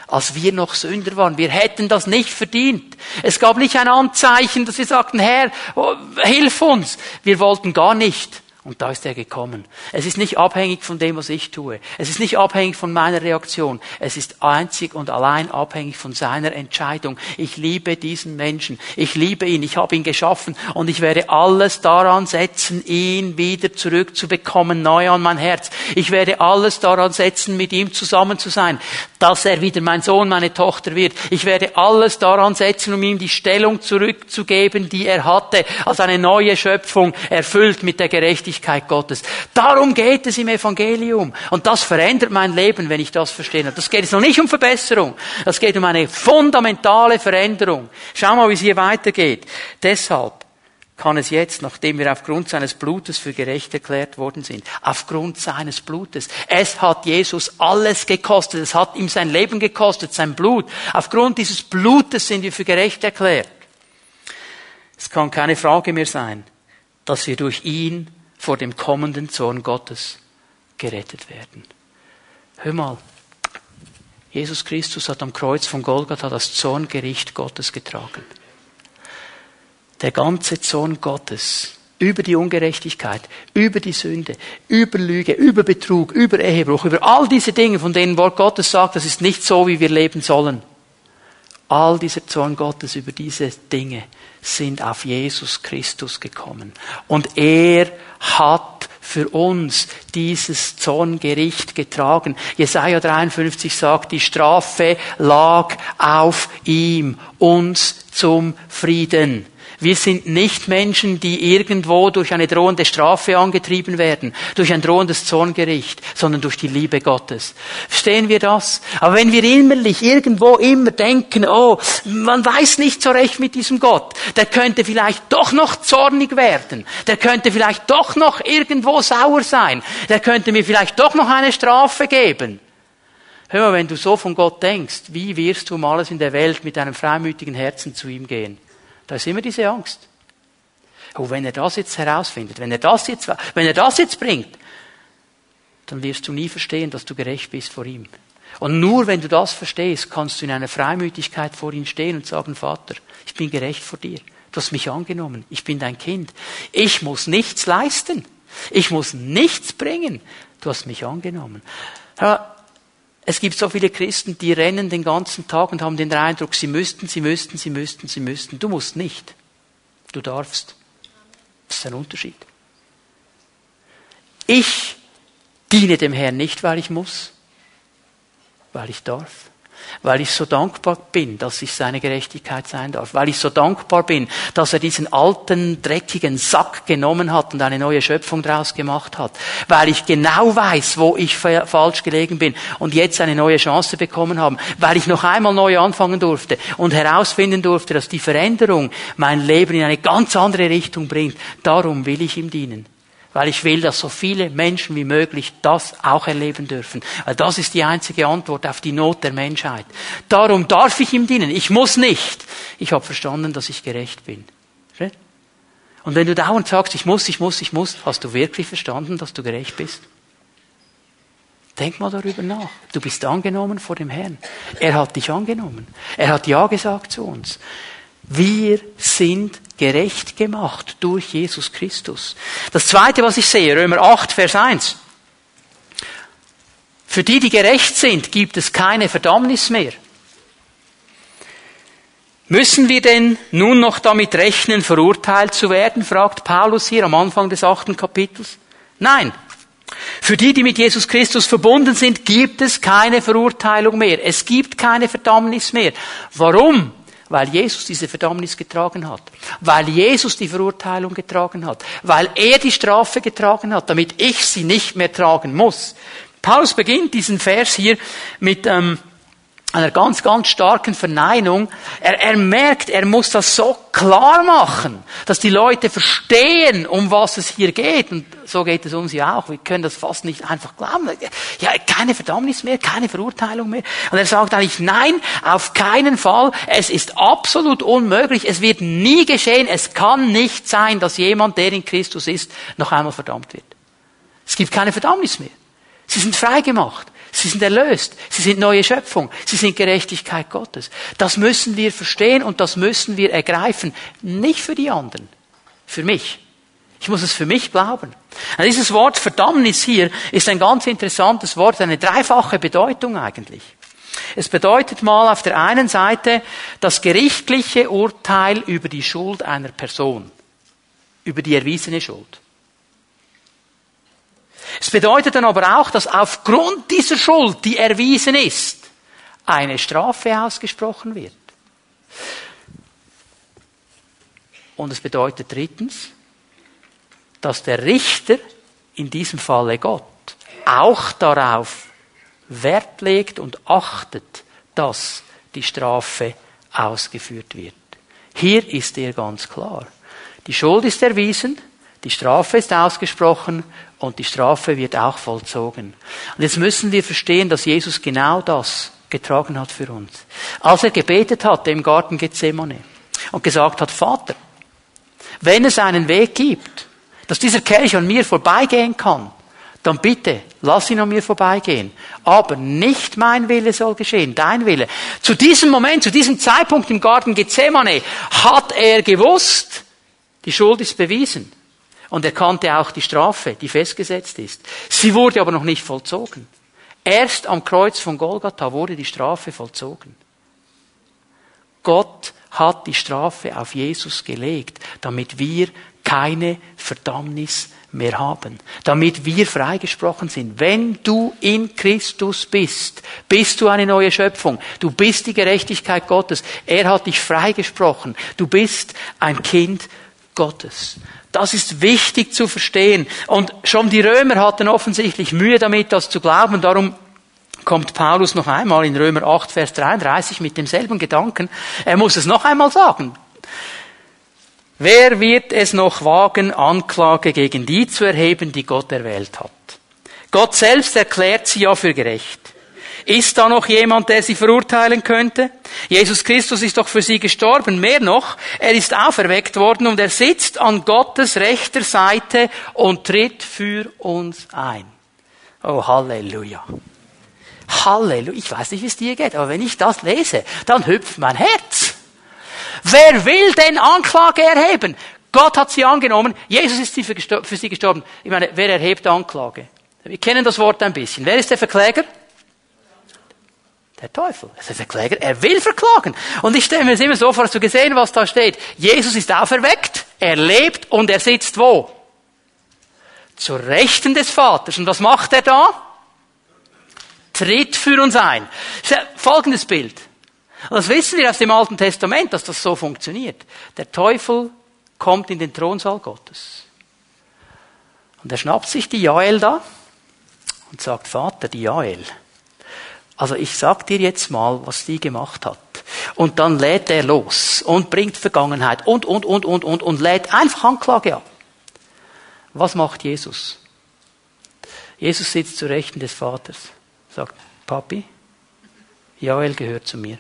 als wir noch Sünder waren. Wir hätten das nicht verdient. Es gab nicht ein Anzeichen, dass wir sagten, Herr, oh, hilf uns. Wir wollten gar nicht. Und da ist er gekommen. Es ist nicht abhängig von dem, was ich tue. Es ist nicht abhängig von meiner Reaktion. Es ist einzig und allein abhängig von seiner Entscheidung. Ich liebe diesen Menschen. Ich liebe ihn. Ich habe ihn geschaffen. Und ich werde alles daran setzen, ihn wieder zurückzubekommen, neu an mein Herz. Ich werde alles daran setzen, mit ihm zusammen zu sein, dass er wieder mein Sohn, meine Tochter wird. Ich werde alles daran setzen, um ihm die Stellung zurückzugeben, die er hatte, als eine neue Schöpfung, erfüllt mit der Gerechtigkeit Gerechtigkeit Gottes. Darum geht es im Evangelium. Und das verändert mein Leben, wenn ich das verstehe. Das geht jetzt noch nicht um Verbesserung. Das geht um eine fundamentale Veränderung. Schau mal, wie es hier weitergeht. Deshalb kann es jetzt, nachdem wir aufgrund seines Blutes für gerecht erklärt worden sind, aufgrund seines Blutes. Es hat Jesus alles gekostet. Es hat ihm sein Leben gekostet, sein Blut. Aufgrund dieses Blutes sind wir für gerecht erklärt. Es kann keine Frage mehr sein, dass wir durch ihn vor dem kommenden Zorn Gottes gerettet werden. Hör mal, Jesus Christus hat am Kreuz von Golgatha das Zorngericht Gottes getragen. Der ganze Zorn Gottes über die Ungerechtigkeit, über die Sünde, über Lüge, über Betrug, über Ehebruch, über all diese Dinge, von denen Wort Gottes sagt, das ist nicht so, wie wir leben sollen. All dieser Zorn Gottes über diese Dinge sind auf Jesus Christus gekommen. Und er hat für uns dieses Zorngericht getragen. Jesaja 53 sagt, die Strafe lag auf ihm, uns zum Frieden. Wir sind nicht Menschen, die irgendwo durch eine drohende Strafe angetrieben werden, durch ein drohendes Zorngericht, sondern durch die Liebe Gottes. Verstehen wir das? Aber wenn wir innerlich irgendwo immer denken, oh, man weiß nicht so recht mit diesem Gott, der könnte vielleicht doch noch zornig werden, der könnte vielleicht doch noch irgendwo sauer sein, der könnte mir vielleicht doch noch eine Strafe geben. Hör mal, wenn du so von Gott denkst, wie wirst du um alles in der Welt mit einem freimütigen Herzen zu ihm gehen? Da ist immer diese Angst. Oh, wenn er das jetzt herausfindet, wenn er das jetzt, wenn er das jetzt bringt, dann wirst du nie verstehen, dass du gerecht bist vor ihm. Und nur wenn du das verstehst, kannst du in einer Freimütigkeit vor ihn stehen und sagen, Vater, ich bin gerecht vor dir. Du hast mich angenommen. Ich bin dein Kind. Ich muss nichts leisten. Ich muss nichts bringen. Du hast mich angenommen. Es gibt so viele Christen, die rennen den ganzen Tag und haben den Eindruck, sie müssten, sie müssten, sie müssten, sie müssten. Du musst nicht. Du darfst. Das ist ein Unterschied. Ich diene dem Herrn nicht, weil ich muss, weil ich darf weil ich so dankbar bin, dass ich seine Gerechtigkeit sein darf, weil ich so dankbar bin, dass er diesen alten, dreckigen Sack genommen hat und eine neue Schöpfung daraus gemacht hat, weil ich genau weiß, wo ich falsch gelegen bin und jetzt eine neue Chance bekommen habe, weil ich noch einmal neu anfangen durfte und herausfinden durfte, dass die Veränderung mein Leben in eine ganz andere Richtung bringt. Darum will ich ihm dienen weil ich will, dass so viele Menschen wie möglich das auch erleben dürfen. Weil das ist die einzige Antwort auf die Not der Menschheit. Darum darf ich ihm dienen. Ich muss nicht. Ich habe verstanden, dass ich gerecht bin. Und wenn du dauernd sagst, ich muss, ich muss, ich muss, hast du wirklich verstanden, dass du gerecht bist? Denk mal darüber nach. Du bist angenommen vor dem Herrn. Er hat dich angenommen. Er hat Ja gesagt zu uns. Wir sind gerecht gemacht durch Jesus Christus. Das zweite, was ich sehe, Römer 8, Vers 1. Für die, die gerecht sind, gibt es keine Verdammnis mehr. Müssen wir denn nun noch damit rechnen, verurteilt zu werden? fragt Paulus hier am Anfang des achten Kapitels. Nein. Für die, die mit Jesus Christus verbunden sind, gibt es keine Verurteilung mehr. Es gibt keine Verdammnis mehr. Warum? Weil Jesus diese Verdammnis getragen hat. Weil Jesus die Verurteilung getragen hat. Weil er die Strafe getragen hat, damit ich sie nicht mehr tragen muss. Paulus beginnt diesen Vers hier mit ähm, einer ganz, ganz starken Verneinung. Er, er merkt, er muss das so klar machen, dass die Leute verstehen, um was es hier geht. Und so geht es uns ja auch. Wir können das fast nicht einfach glauben. Ja, keine Verdammnis mehr, keine Verurteilung mehr. Und er sagt eigentlich, nein, auf keinen Fall. Es ist absolut unmöglich. Es wird nie geschehen. Es kann nicht sein, dass jemand, der in Christus ist, noch einmal verdammt wird. Es gibt keine Verdammnis mehr. Sie sind frei gemacht. Sie sind erlöst. Sie sind neue Schöpfung. Sie sind Gerechtigkeit Gottes. Das müssen wir verstehen und das müssen wir ergreifen. Nicht für die anderen. Für mich. Ich muss es für mich glauben. Und dieses Wort Verdammnis hier ist ein ganz interessantes Wort, eine dreifache Bedeutung eigentlich. Es bedeutet mal auf der einen Seite das gerichtliche Urteil über die Schuld einer Person, über die erwiesene Schuld. Es bedeutet dann aber auch, dass aufgrund dieser Schuld, die erwiesen ist, eine Strafe ausgesprochen wird. Und es bedeutet drittens, dass der Richter, in diesem Falle Gott, auch darauf Wert legt und achtet, dass die Strafe ausgeführt wird. Hier ist er ganz klar. Die Schuld ist erwiesen, die Strafe ist ausgesprochen und die Strafe wird auch vollzogen. Und jetzt müssen wir verstehen, dass Jesus genau das getragen hat für uns. Als er gebetet hat im Garten Gethsemane und gesagt hat, Vater, wenn es einen Weg gibt, dass dieser Kelch an mir vorbeigehen kann, dann bitte, lass ihn an mir vorbeigehen. Aber nicht mein Wille soll geschehen, dein Wille. Zu diesem Moment, zu diesem Zeitpunkt im Garten Gethsemane hat er gewusst, die Schuld ist bewiesen. Und er kannte auch die Strafe, die festgesetzt ist. Sie wurde aber noch nicht vollzogen. Erst am Kreuz von Golgatha wurde die Strafe vollzogen. Gott hat die Strafe auf Jesus gelegt, damit wir keine Verdammnis mehr haben, damit wir freigesprochen sind. Wenn du in Christus bist, bist du eine neue Schöpfung. Du bist die Gerechtigkeit Gottes. Er hat dich freigesprochen. Du bist ein Kind Gottes. Das ist wichtig zu verstehen. Und schon die Römer hatten offensichtlich Mühe damit, das zu glauben. Darum kommt Paulus noch einmal in Römer 8, Vers 33 mit demselben Gedanken. Er muss es noch einmal sagen. Wer wird es noch wagen, Anklage gegen die zu erheben, die Gott erwählt hat? Gott selbst erklärt sie ja für gerecht. Ist da noch jemand, der sie verurteilen könnte? Jesus Christus ist doch für sie gestorben. Mehr noch, er ist auferweckt worden und er sitzt an Gottes rechter Seite und tritt für uns ein. Oh, Halleluja. Halleluja. Ich weiß nicht, wie es dir geht, aber wenn ich das lese, dann hüpft mein Herz. Wer will denn Anklage erheben? Gott hat sie angenommen. Jesus ist für sie gestorben. Ich meine, wer erhebt Anklage? Wir kennen das Wort ein bisschen. Wer ist der Verkläger? Der Teufel. Das ist der Kläger. Er will verklagen. Und ich stelle mir das immer so vor, hast du gesehen, was da steht? Jesus ist auferweckt, er lebt und er sitzt wo? Zur Rechten des Vaters. Und was macht er da? Tritt für uns ein. Folgendes Bild. Und das wissen wir aus dem Alten Testament, dass das so funktioniert. Der Teufel kommt in den Thronsaal Gottes. Und er schnappt sich die Jael da und sagt, Vater, die Jael, also ich sag dir jetzt mal, was die gemacht hat. Und dann lädt er los und bringt Vergangenheit und, und, und, und, und, und lädt einfach Anklage ab. Was macht Jesus? Jesus sitzt zu Rechten des Vaters, sagt, Papi, Joel gehört zu mir.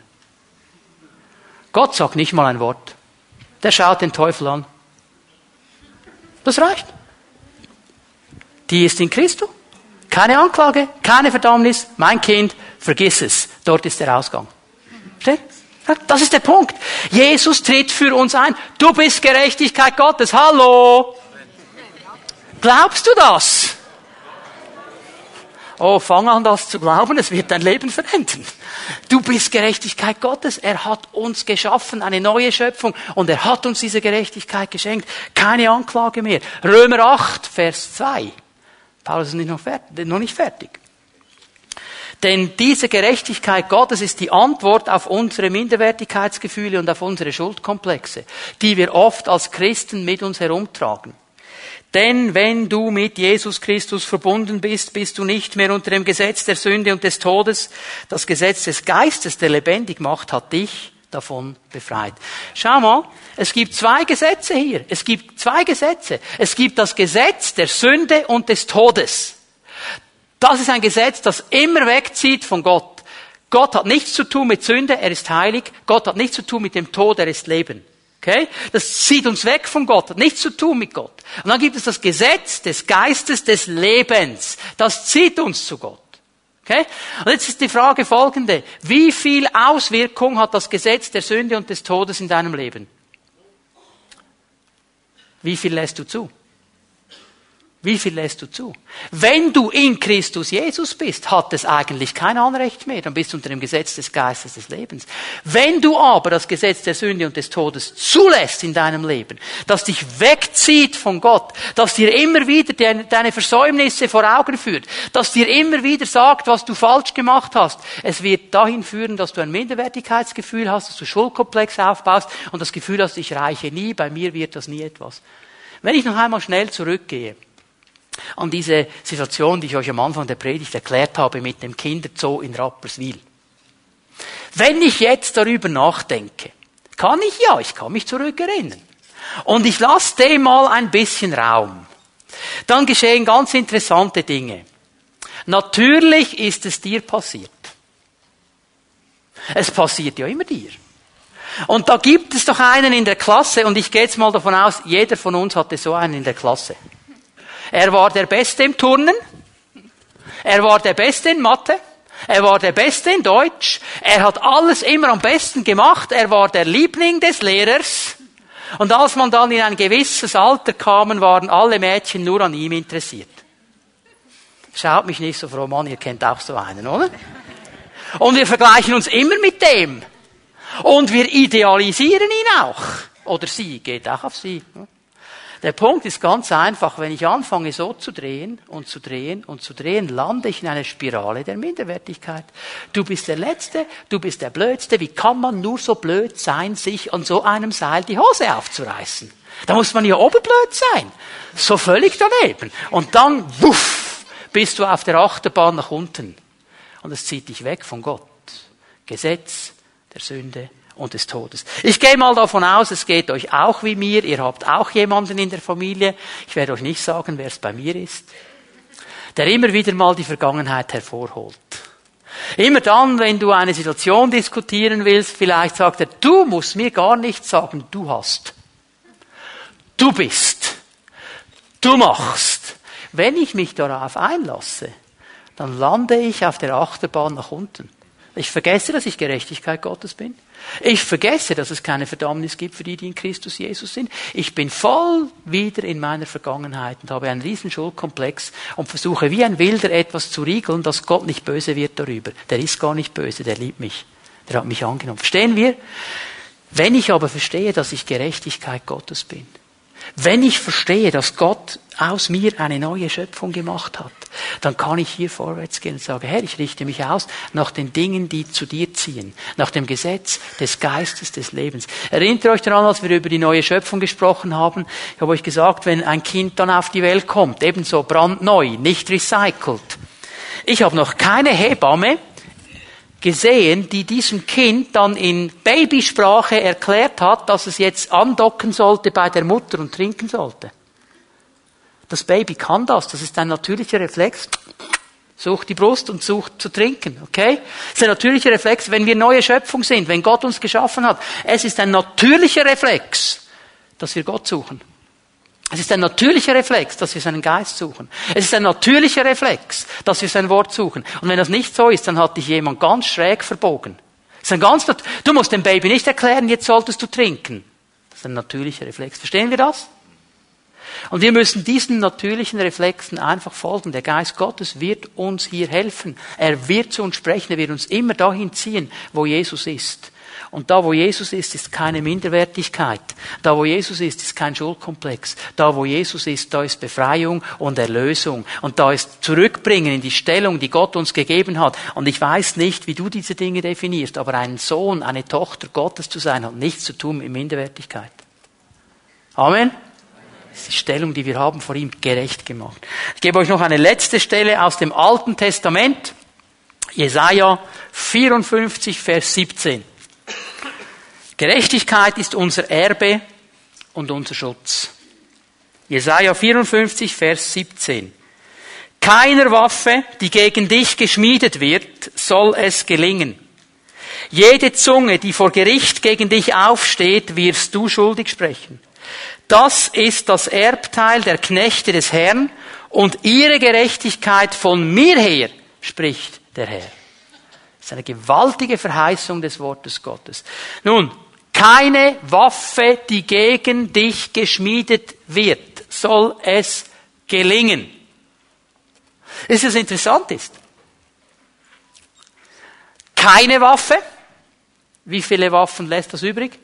Gott sagt nicht mal ein Wort. Der schaut den Teufel an. Das reicht. Die ist in Christus. Keine Anklage, keine Verdammnis. Mein Kind, vergiss es. Dort ist der Ausgang. Das ist der Punkt. Jesus tritt für uns ein. Du bist Gerechtigkeit Gottes. Hallo. Glaubst du das? Oh, fang an, das zu glauben, es wird dein Leben verändern. Du bist Gerechtigkeit Gottes. Er hat uns geschaffen, eine neue Schöpfung, und er hat uns diese Gerechtigkeit geschenkt. Keine Anklage mehr. Römer 8, Vers 2. Paulus ist nicht noch, fertig, noch nicht fertig. Denn diese Gerechtigkeit Gottes ist die Antwort auf unsere Minderwertigkeitsgefühle und auf unsere Schuldkomplexe, die wir oft als Christen mit uns herumtragen. Denn wenn du mit Jesus Christus verbunden bist, bist du nicht mehr unter dem Gesetz der Sünde und des Todes. Das Gesetz des Geistes, der lebendig macht, hat dich davon befreit. Schau mal, es gibt zwei Gesetze hier. Es gibt zwei Gesetze. Es gibt das Gesetz der Sünde und des Todes. Das ist ein Gesetz, das immer wegzieht von Gott. Gott hat nichts zu tun mit Sünde, er ist heilig. Gott hat nichts zu tun mit dem Tod, er ist Leben. Okay? Das zieht uns weg von Gott, hat nichts zu tun mit Gott. Und dann gibt es das Gesetz des Geistes des Lebens. Das zieht uns zu Gott. Okay? Und jetzt ist die Frage folgende. Wie viel Auswirkung hat das Gesetz der Sünde und des Todes in deinem Leben? Wie viel lässt du zu? Wie viel lässt du zu? Wenn du in Christus Jesus bist, hat es eigentlich kein Anrecht mehr. Dann bist du unter dem Gesetz des Geistes des Lebens. Wenn du aber das Gesetz der Sünde und des Todes zulässt in deinem Leben, das dich wegzieht von Gott, das dir immer wieder deine Versäumnisse vor Augen führt, das dir immer wieder sagt, was du falsch gemacht hast, es wird dahin führen, dass du ein Minderwertigkeitsgefühl hast, dass du Schuldkomplex aufbaust und das Gefühl hast, ich reiche nie, bei mir wird das nie etwas. Wenn ich noch einmal schnell zurückgehe, an diese Situation, die ich euch am Anfang der Predigt erklärt habe mit dem Kinderzoo in Rapperswil. Wenn ich jetzt darüber nachdenke, kann ich ja, ich kann mich zurückerinnern. Und ich lasse dem mal ein bisschen Raum. Dann geschehen ganz interessante Dinge. Natürlich ist es dir passiert. Es passiert ja immer dir. Und da gibt es doch einen in der Klasse, und ich gehe jetzt mal davon aus, jeder von uns hatte so einen in der Klasse. Er war der Beste im Turnen. Er war der Beste in Mathe. Er war der Beste in Deutsch. Er hat alles immer am besten gemacht. Er war der Liebling des Lehrers. Und als man dann in ein gewisses Alter kam, waren alle Mädchen nur an ihm interessiert. Schaut mich nicht so froh an, ihr kennt auch so einen, oder? Und wir vergleichen uns immer mit dem. Und wir idealisieren ihn auch. Oder sie, geht auch auf sie. Der Punkt ist ganz einfach, wenn ich anfange so zu drehen und zu drehen und zu drehen, lande ich in einer Spirale der Minderwertigkeit. Du bist der Letzte, du bist der Blödste, wie kann man nur so blöd sein, sich an so einem Seil die Hose aufzureißen? Da muss man ja oberblöd sein. So völlig daneben. Und dann, wuff, bist du auf der Achterbahn nach unten. Und es zieht dich weg von Gott. Gesetz der Sünde und des Todes. Ich gehe mal davon aus, es geht euch auch wie mir. Ihr habt auch jemanden in der Familie. Ich werde euch nicht sagen, wer es bei mir ist. Der immer wieder mal die Vergangenheit hervorholt. Immer dann, wenn du eine Situation diskutieren willst, vielleicht sagt er, du musst mir gar nichts sagen, du hast. Du bist. Du machst. Wenn ich mich darauf einlasse, dann lande ich auf der Achterbahn nach unten. Ich vergesse, dass ich Gerechtigkeit Gottes bin. Ich vergesse, dass es keine Verdammnis gibt für die, die in Christus Jesus sind. Ich bin voll wieder in meiner Vergangenheit und habe einen riesen Schuldkomplex und versuche wie ein Wilder etwas zu riegeln, dass Gott nicht böse wird darüber. Der ist gar nicht böse, der liebt mich. Der hat mich angenommen. Verstehen wir? Wenn ich aber verstehe, dass ich Gerechtigkeit Gottes bin, wenn ich verstehe, dass Gott aus mir eine neue Schöpfung gemacht hat, dann kann ich hier vorwärts gehen und sagen, Herr, ich richte mich aus nach den Dingen, die zu dir ziehen, nach dem Gesetz des Geistes des Lebens. Erinnert ihr euch daran, als wir über die neue Schöpfung gesprochen haben? Ich habe euch gesagt, wenn ein Kind dann auf die Welt kommt, ebenso brandneu, nicht recycelt. Ich habe noch keine Hebamme, gesehen, die diesem Kind dann in Babysprache erklärt hat, dass es jetzt andocken sollte bei der Mutter und trinken sollte. Das Baby kann das, das ist ein natürlicher Reflex. Sucht die Brust und sucht zu trinken, okay? Das ist ein natürlicher Reflex, wenn wir neue Schöpfung sind, wenn Gott uns geschaffen hat. Es ist ein natürlicher Reflex, dass wir Gott suchen. Es ist ein natürlicher Reflex, dass wir seinen Geist suchen. Es ist ein natürlicher Reflex, dass wir sein Wort suchen. Und wenn das nicht so ist, dann hat dich jemand ganz schräg verbogen. Das ist ein ganz, du musst dem Baby nicht erklären, jetzt solltest du trinken. Das ist ein natürlicher Reflex. Verstehen wir das? Und wir müssen diesen natürlichen Reflexen einfach folgen. Der Geist Gottes wird uns hier helfen. Er wird zu uns sprechen. Er wird uns immer dahin ziehen, wo Jesus ist. Und da, wo Jesus ist, ist keine Minderwertigkeit. Da, wo Jesus ist, ist kein Schuldkomplex. Da, wo Jesus ist, da ist Befreiung und Erlösung. Und da ist Zurückbringen in die Stellung, die Gott uns gegeben hat. Und ich weiß nicht, wie du diese Dinge definierst, aber ein Sohn, eine Tochter Gottes zu sein, hat nichts zu tun mit Minderwertigkeit. Amen. Das ist die Stellung, die wir haben, vor ihm gerecht gemacht. Ich gebe euch noch eine letzte Stelle aus dem Alten Testament. Jesaja 54, Vers 17. Gerechtigkeit ist unser Erbe und unser Schutz. Jesaja 54, Vers 17. Keiner Waffe, die gegen dich geschmiedet wird, soll es gelingen. Jede Zunge, die vor Gericht gegen dich aufsteht, wirst du schuldig sprechen. Das ist das Erbteil der Knechte des Herrn und ihre Gerechtigkeit von mir her, spricht der Herr. Das ist eine gewaltige Verheißung des Wortes Gottes. Nun, keine Waffe, die gegen dich geschmiedet wird, soll es gelingen. Ist es interessant ist? Keine Waffe. Wie viele Waffen lässt das übrig?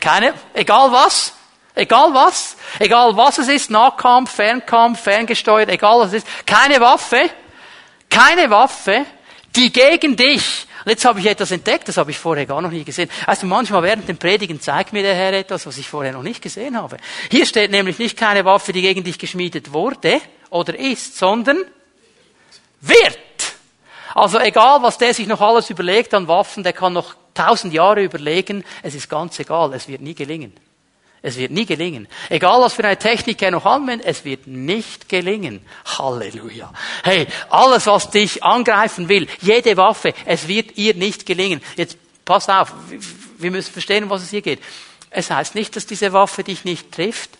Keine. Egal was. Egal was. Egal was es ist. Nahkampf, Fernkampf, ferngesteuert, egal was es ist. Keine Waffe. Keine Waffe, die gegen dich und jetzt habe ich etwas entdeckt, das habe ich vorher gar noch nie gesehen. Also manchmal während dem Predigen zeigt mir der Herr etwas, was ich vorher noch nicht gesehen habe. Hier steht nämlich nicht keine Waffe, die gegen dich geschmiedet wurde oder ist, sondern wird. Also egal, was der sich noch alles überlegt an Waffen, der kann noch tausend Jahre überlegen, es ist ganz egal, es wird nie gelingen. Es wird nie gelingen. Egal was für eine Technik er noch anwendet, es wird nicht gelingen. Halleluja. Hey, alles was dich angreifen will, jede Waffe, es wird ihr nicht gelingen. Jetzt pass auf, wir müssen verstehen, was es hier geht. Es heißt nicht, dass diese Waffe dich nicht trifft.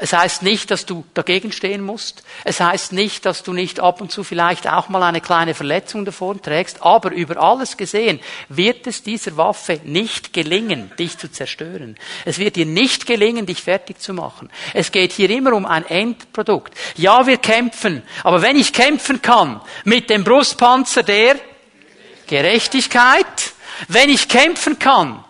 Es heißt nicht, dass du dagegen stehen musst. Es heißt nicht, dass du nicht ab und zu vielleicht auch mal eine kleine Verletzung davon trägst. Aber über alles gesehen wird es dieser Waffe nicht gelingen, dich zu zerstören. Es wird dir nicht gelingen, dich fertig zu machen. Es geht hier immer um ein Endprodukt. Ja, wir kämpfen. Aber wenn ich kämpfen kann mit dem Brustpanzer der Gerechtigkeit, wenn ich kämpfen kann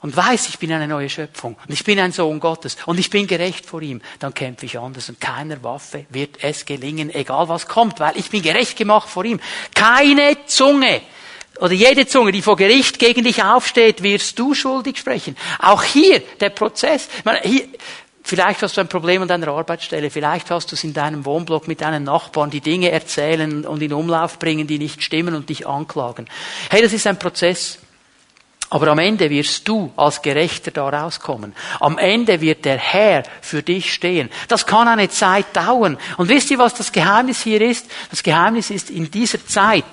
und weiß, ich bin eine neue Schöpfung und ich bin ein Sohn Gottes und ich bin gerecht vor ihm, dann kämpfe ich anders und keiner Waffe wird es gelingen, egal was kommt, weil ich bin gerecht gemacht vor ihm. Keine Zunge oder jede Zunge, die vor Gericht gegen dich aufsteht, wirst du schuldig sprechen. Auch hier der Prozess. Meine, hier, Vielleicht hast du ein Problem an deiner Arbeitsstelle, vielleicht hast du es in deinem Wohnblock mit deinen Nachbarn, die Dinge erzählen und in Umlauf bringen, die nicht stimmen und dich anklagen. Hey, das ist ein Prozess. Aber am Ende wirst du als Gerechter da rauskommen. Am Ende wird der Herr für dich stehen. Das kann eine Zeit dauern. Und wisst ihr, was das Geheimnis hier ist? Das Geheimnis ist in dieser Zeit,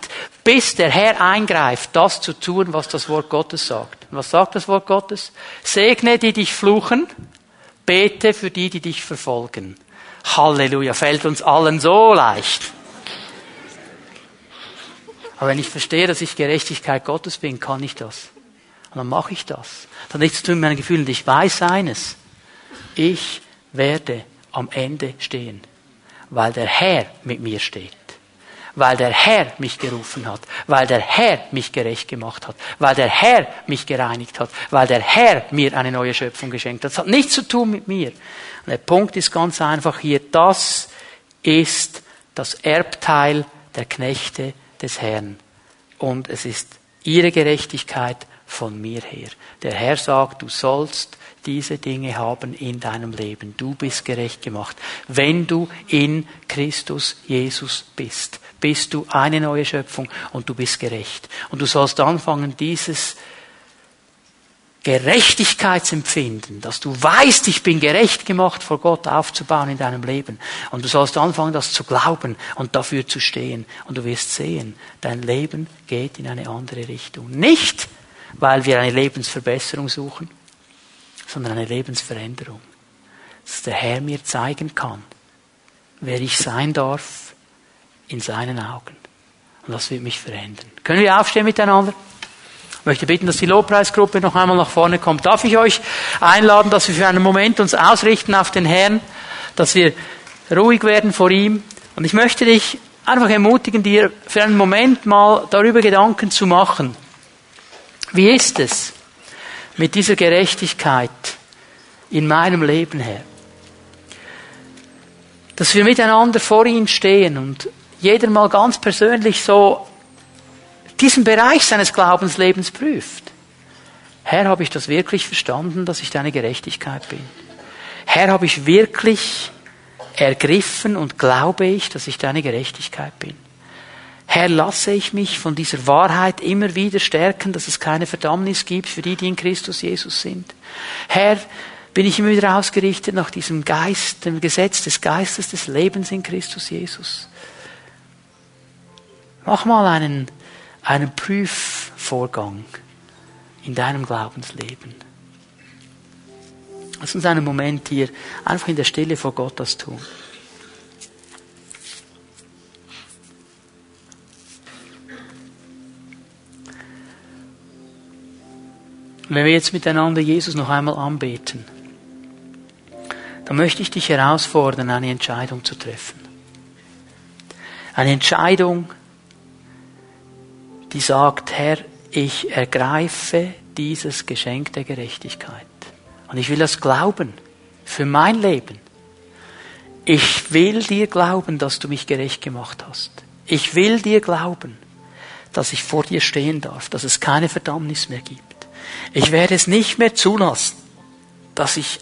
bis der Herr eingreift, das zu tun, was das Wort Gottes sagt. Und was sagt das Wort Gottes? Segne die dich fluchen, bete für die, die dich verfolgen. Halleluja, fällt uns allen so leicht. Aber wenn ich verstehe, dass ich Gerechtigkeit Gottes bin, kann ich das. Und dann mache ich das. Dann nichts zu tun mit meinen Gefühlen. Ich weiß eines. Ich werde am Ende stehen, weil der Herr mit mir steht. Weil der Herr mich gerufen hat, weil der Herr mich gerecht gemacht hat, weil der Herr mich gereinigt hat, weil der Herr mir eine neue Schöpfung geschenkt hat. Das hat nichts zu tun mit mir. Und der Punkt ist ganz einfach hier, das ist das Erbteil der Knechte des Herrn. Und es ist ihre Gerechtigkeit von mir her. Der Herr sagt, du sollst diese Dinge haben in deinem Leben. Du bist gerecht gemacht. Wenn du in Christus Jesus bist, bist du eine neue Schöpfung und du bist gerecht. Und du sollst anfangen, dieses Gerechtigkeitsempfinden, dass du weißt, ich bin gerecht gemacht vor Gott aufzubauen in deinem Leben. Und du sollst anfangen, das zu glauben und dafür zu stehen. Und du wirst sehen, dein Leben geht in eine andere Richtung. Nicht, weil wir eine Lebensverbesserung suchen, sondern eine Lebensveränderung. Dass der Herr mir zeigen kann, wer ich sein darf in seinen Augen. Und das wird mich verändern. Können wir aufstehen miteinander? Ich möchte bitten, dass die Lobpreisgruppe noch einmal nach vorne kommt. Darf ich euch einladen, dass wir für einen Moment uns ausrichten auf den Herrn, dass wir ruhig werden vor ihm. Und ich möchte dich einfach ermutigen, dir für einen Moment mal darüber Gedanken zu machen. Wie ist es mit dieser Gerechtigkeit in meinem Leben, Herr? Dass wir miteinander vor ihm stehen und jeder mal ganz persönlich so diesen Bereich seines Glaubenslebens prüft. Herr, habe ich das wirklich verstanden, dass ich deine Gerechtigkeit bin? Herr, habe ich wirklich ergriffen und glaube ich, dass ich deine Gerechtigkeit bin? Herr, lasse ich mich von dieser Wahrheit immer wieder stärken, dass es keine Verdammnis gibt für die, die in Christus Jesus sind. Herr, bin ich immer wieder ausgerichtet nach diesem Geist, dem Gesetz des Geistes des Lebens in Christus Jesus. Mach mal einen einen Prüfvorgang in deinem Glaubensleben. Lass uns einen Moment hier einfach in der Stille vor Gott das tun. Wenn wir jetzt miteinander Jesus noch einmal anbeten, dann möchte ich dich herausfordern, eine Entscheidung zu treffen. Eine Entscheidung, die sagt, Herr, ich ergreife dieses Geschenk der Gerechtigkeit. Und ich will das glauben für mein Leben. Ich will dir glauben, dass du mich gerecht gemacht hast. Ich will dir glauben, dass ich vor dir stehen darf, dass es keine Verdammnis mehr gibt. Ich werde es nicht mehr zulassen, dass ich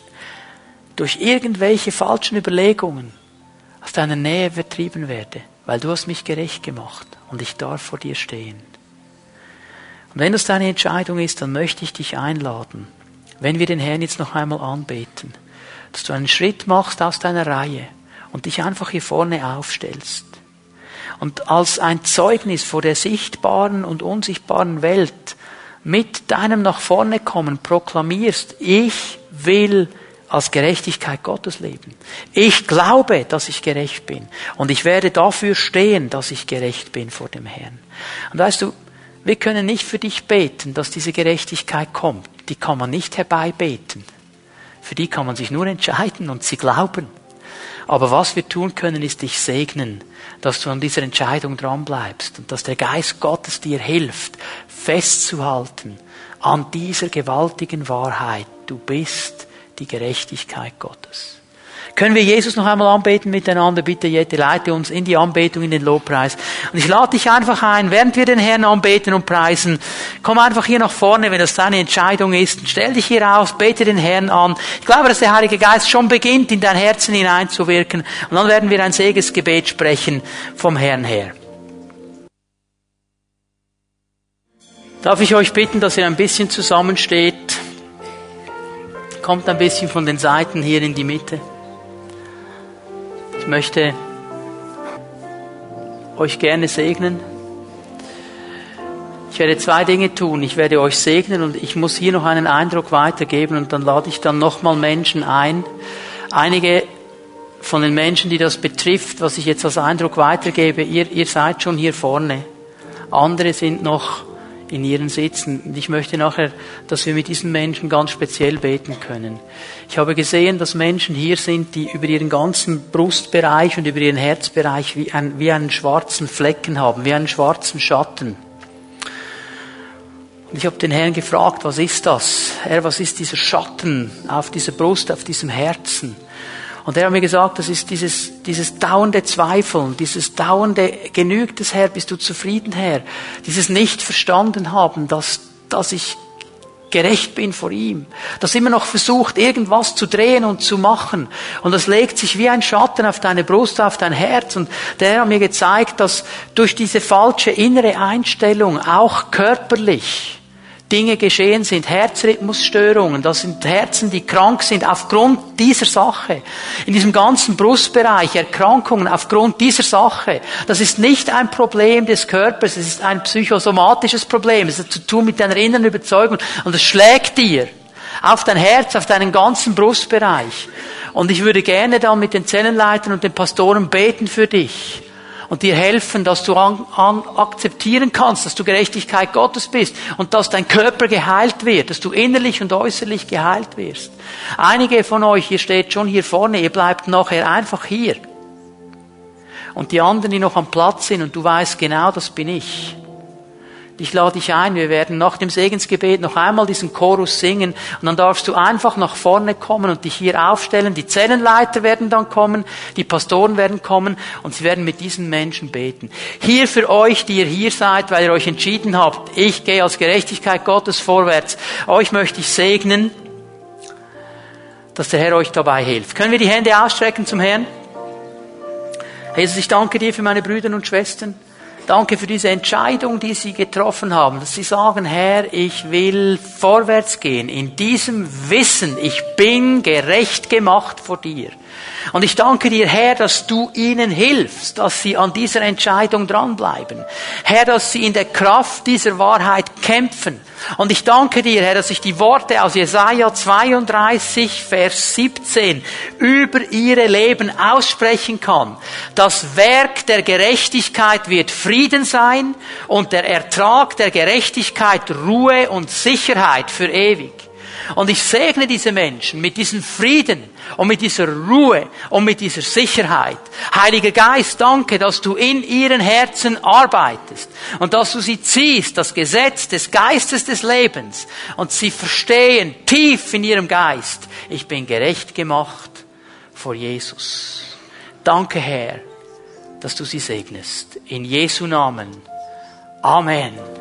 durch irgendwelche falschen Überlegungen aus deiner Nähe vertrieben werde, weil du hast mich gerecht gemacht und ich darf vor dir stehen. Und wenn das deine Entscheidung ist, dann möchte ich dich einladen, wenn wir den Herrn jetzt noch einmal anbeten, dass du einen Schritt machst aus deiner Reihe und dich einfach hier vorne aufstellst. Und als ein Zeugnis vor der sichtbaren und unsichtbaren Welt mit deinem nach vorne kommen proklamierst, ich will als Gerechtigkeit Gottes leben. Ich glaube, dass ich gerecht bin. Und ich werde dafür stehen, dass ich gerecht bin vor dem Herrn. Und weißt du, wir können nicht für dich beten, dass diese Gerechtigkeit kommt. Die kann man nicht herbeibeten. Für die kann man sich nur entscheiden und sie glauben. Aber was wir tun können, ist dich segnen, dass du an dieser Entscheidung dranbleibst und dass der Geist Gottes dir hilft, festzuhalten an dieser gewaltigen Wahrheit. Du bist die Gerechtigkeit Gottes. Können wir Jesus noch einmal anbeten miteinander? Bitte, Jette, leite uns in die Anbetung, in den Lobpreis. Und ich lade dich einfach ein, während wir den Herrn anbeten und preisen, komm einfach hier nach vorne, wenn das deine Entscheidung ist. Stell dich hier aus, bete den Herrn an. Ich glaube, dass der Heilige Geist schon beginnt, in dein Herzen hineinzuwirken. Und dann werden wir ein Segesgebet sprechen vom Herrn her. Darf ich euch bitten, dass ihr ein bisschen zusammensteht? Kommt ein bisschen von den Seiten hier in die Mitte. Ich möchte euch gerne segnen. Ich werde zwei Dinge tun. Ich werde euch segnen und ich muss hier noch einen Eindruck weitergeben und dann lade ich dann nochmal Menschen ein. Einige von den Menschen, die das betrifft, was ich jetzt als Eindruck weitergebe, ihr, ihr seid schon hier vorne. Andere sind noch in ihren Sitzen. Und ich möchte nachher, dass wir mit diesen Menschen ganz speziell beten können. Ich habe gesehen, dass Menschen hier sind, die über ihren ganzen Brustbereich und über ihren Herzbereich wie, ein, wie einen schwarzen Flecken haben, wie einen schwarzen Schatten. Und ich habe den Herrn gefragt, was ist das? Herr, was ist dieser Schatten auf dieser Brust, auf diesem Herzen? Und er hat mir gesagt, das ist dieses, dieses dauernde Zweifeln, dieses dauernde, genügt es Herr, bist du zufrieden Herr? Dieses nicht verstanden haben, dass, dass ich gerecht bin vor ihm. Das immer noch versucht, irgendwas zu drehen und zu machen. Und das legt sich wie ein Schatten auf deine Brust, auf dein Herz. Und der hat mir gezeigt, dass durch diese falsche innere Einstellung auch körperlich Dinge geschehen sind, Herzrhythmusstörungen, das sind Herzen, die krank sind aufgrund dieser Sache. In diesem ganzen Brustbereich Erkrankungen aufgrund dieser Sache. Das ist nicht ein Problem des Körpers, es ist ein psychosomatisches Problem. Es hat zu tun mit deiner inneren Überzeugung und es schlägt dir auf dein Herz, auf deinen ganzen Brustbereich. Und ich würde gerne dann mit den Zellenleitern und den Pastoren beten für dich und dir helfen, dass du an, an, akzeptieren kannst, dass du Gerechtigkeit Gottes bist und dass dein Körper geheilt wird, dass du innerlich und äußerlich geheilt wirst. Einige von euch, ihr steht schon hier vorne, ihr bleibt nachher einfach hier. Und die anderen, die noch am Platz sind und du weißt genau, das bin ich. Ich lade dich ein, wir werden nach dem Segensgebet noch einmal diesen Chorus singen und dann darfst du einfach nach vorne kommen und dich hier aufstellen. Die Zellenleiter werden dann kommen, die Pastoren werden kommen und sie werden mit diesen Menschen beten. Hier für euch, die ihr hier seid, weil ihr euch entschieden habt, ich gehe als Gerechtigkeit Gottes vorwärts, euch möchte ich segnen, dass der Herr euch dabei hilft. Können wir die Hände ausstrecken zum Herrn? Jesus, ich danke dir für meine Brüder und Schwestern. Danke für diese Entscheidung, die Sie getroffen haben, dass Sie sagen, Herr, ich will vorwärts gehen in diesem Wissen, ich bin gerecht gemacht vor dir. Und ich danke dir, Herr, dass du ihnen hilfst, dass sie an dieser Entscheidung dranbleiben. Herr, dass sie in der Kraft dieser Wahrheit kämpfen. Und ich danke dir, Herr, dass ich die Worte aus Jesaja 32, Vers 17 über ihre Leben aussprechen kann. Das Werk der Gerechtigkeit wird Frieden sein und der Ertrag der Gerechtigkeit Ruhe und Sicherheit für ewig. Und ich segne diese Menschen mit diesem Frieden und mit dieser Ruhe und mit dieser Sicherheit. Heiliger Geist, danke, dass du in ihren Herzen arbeitest und dass du sie ziehst, das Gesetz des Geistes des Lebens und sie verstehen tief in ihrem Geist, ich bin gerecht gemacht vor Jesus. Danke, Herr, dass du sie segnest. In Jesu Namen. Amen.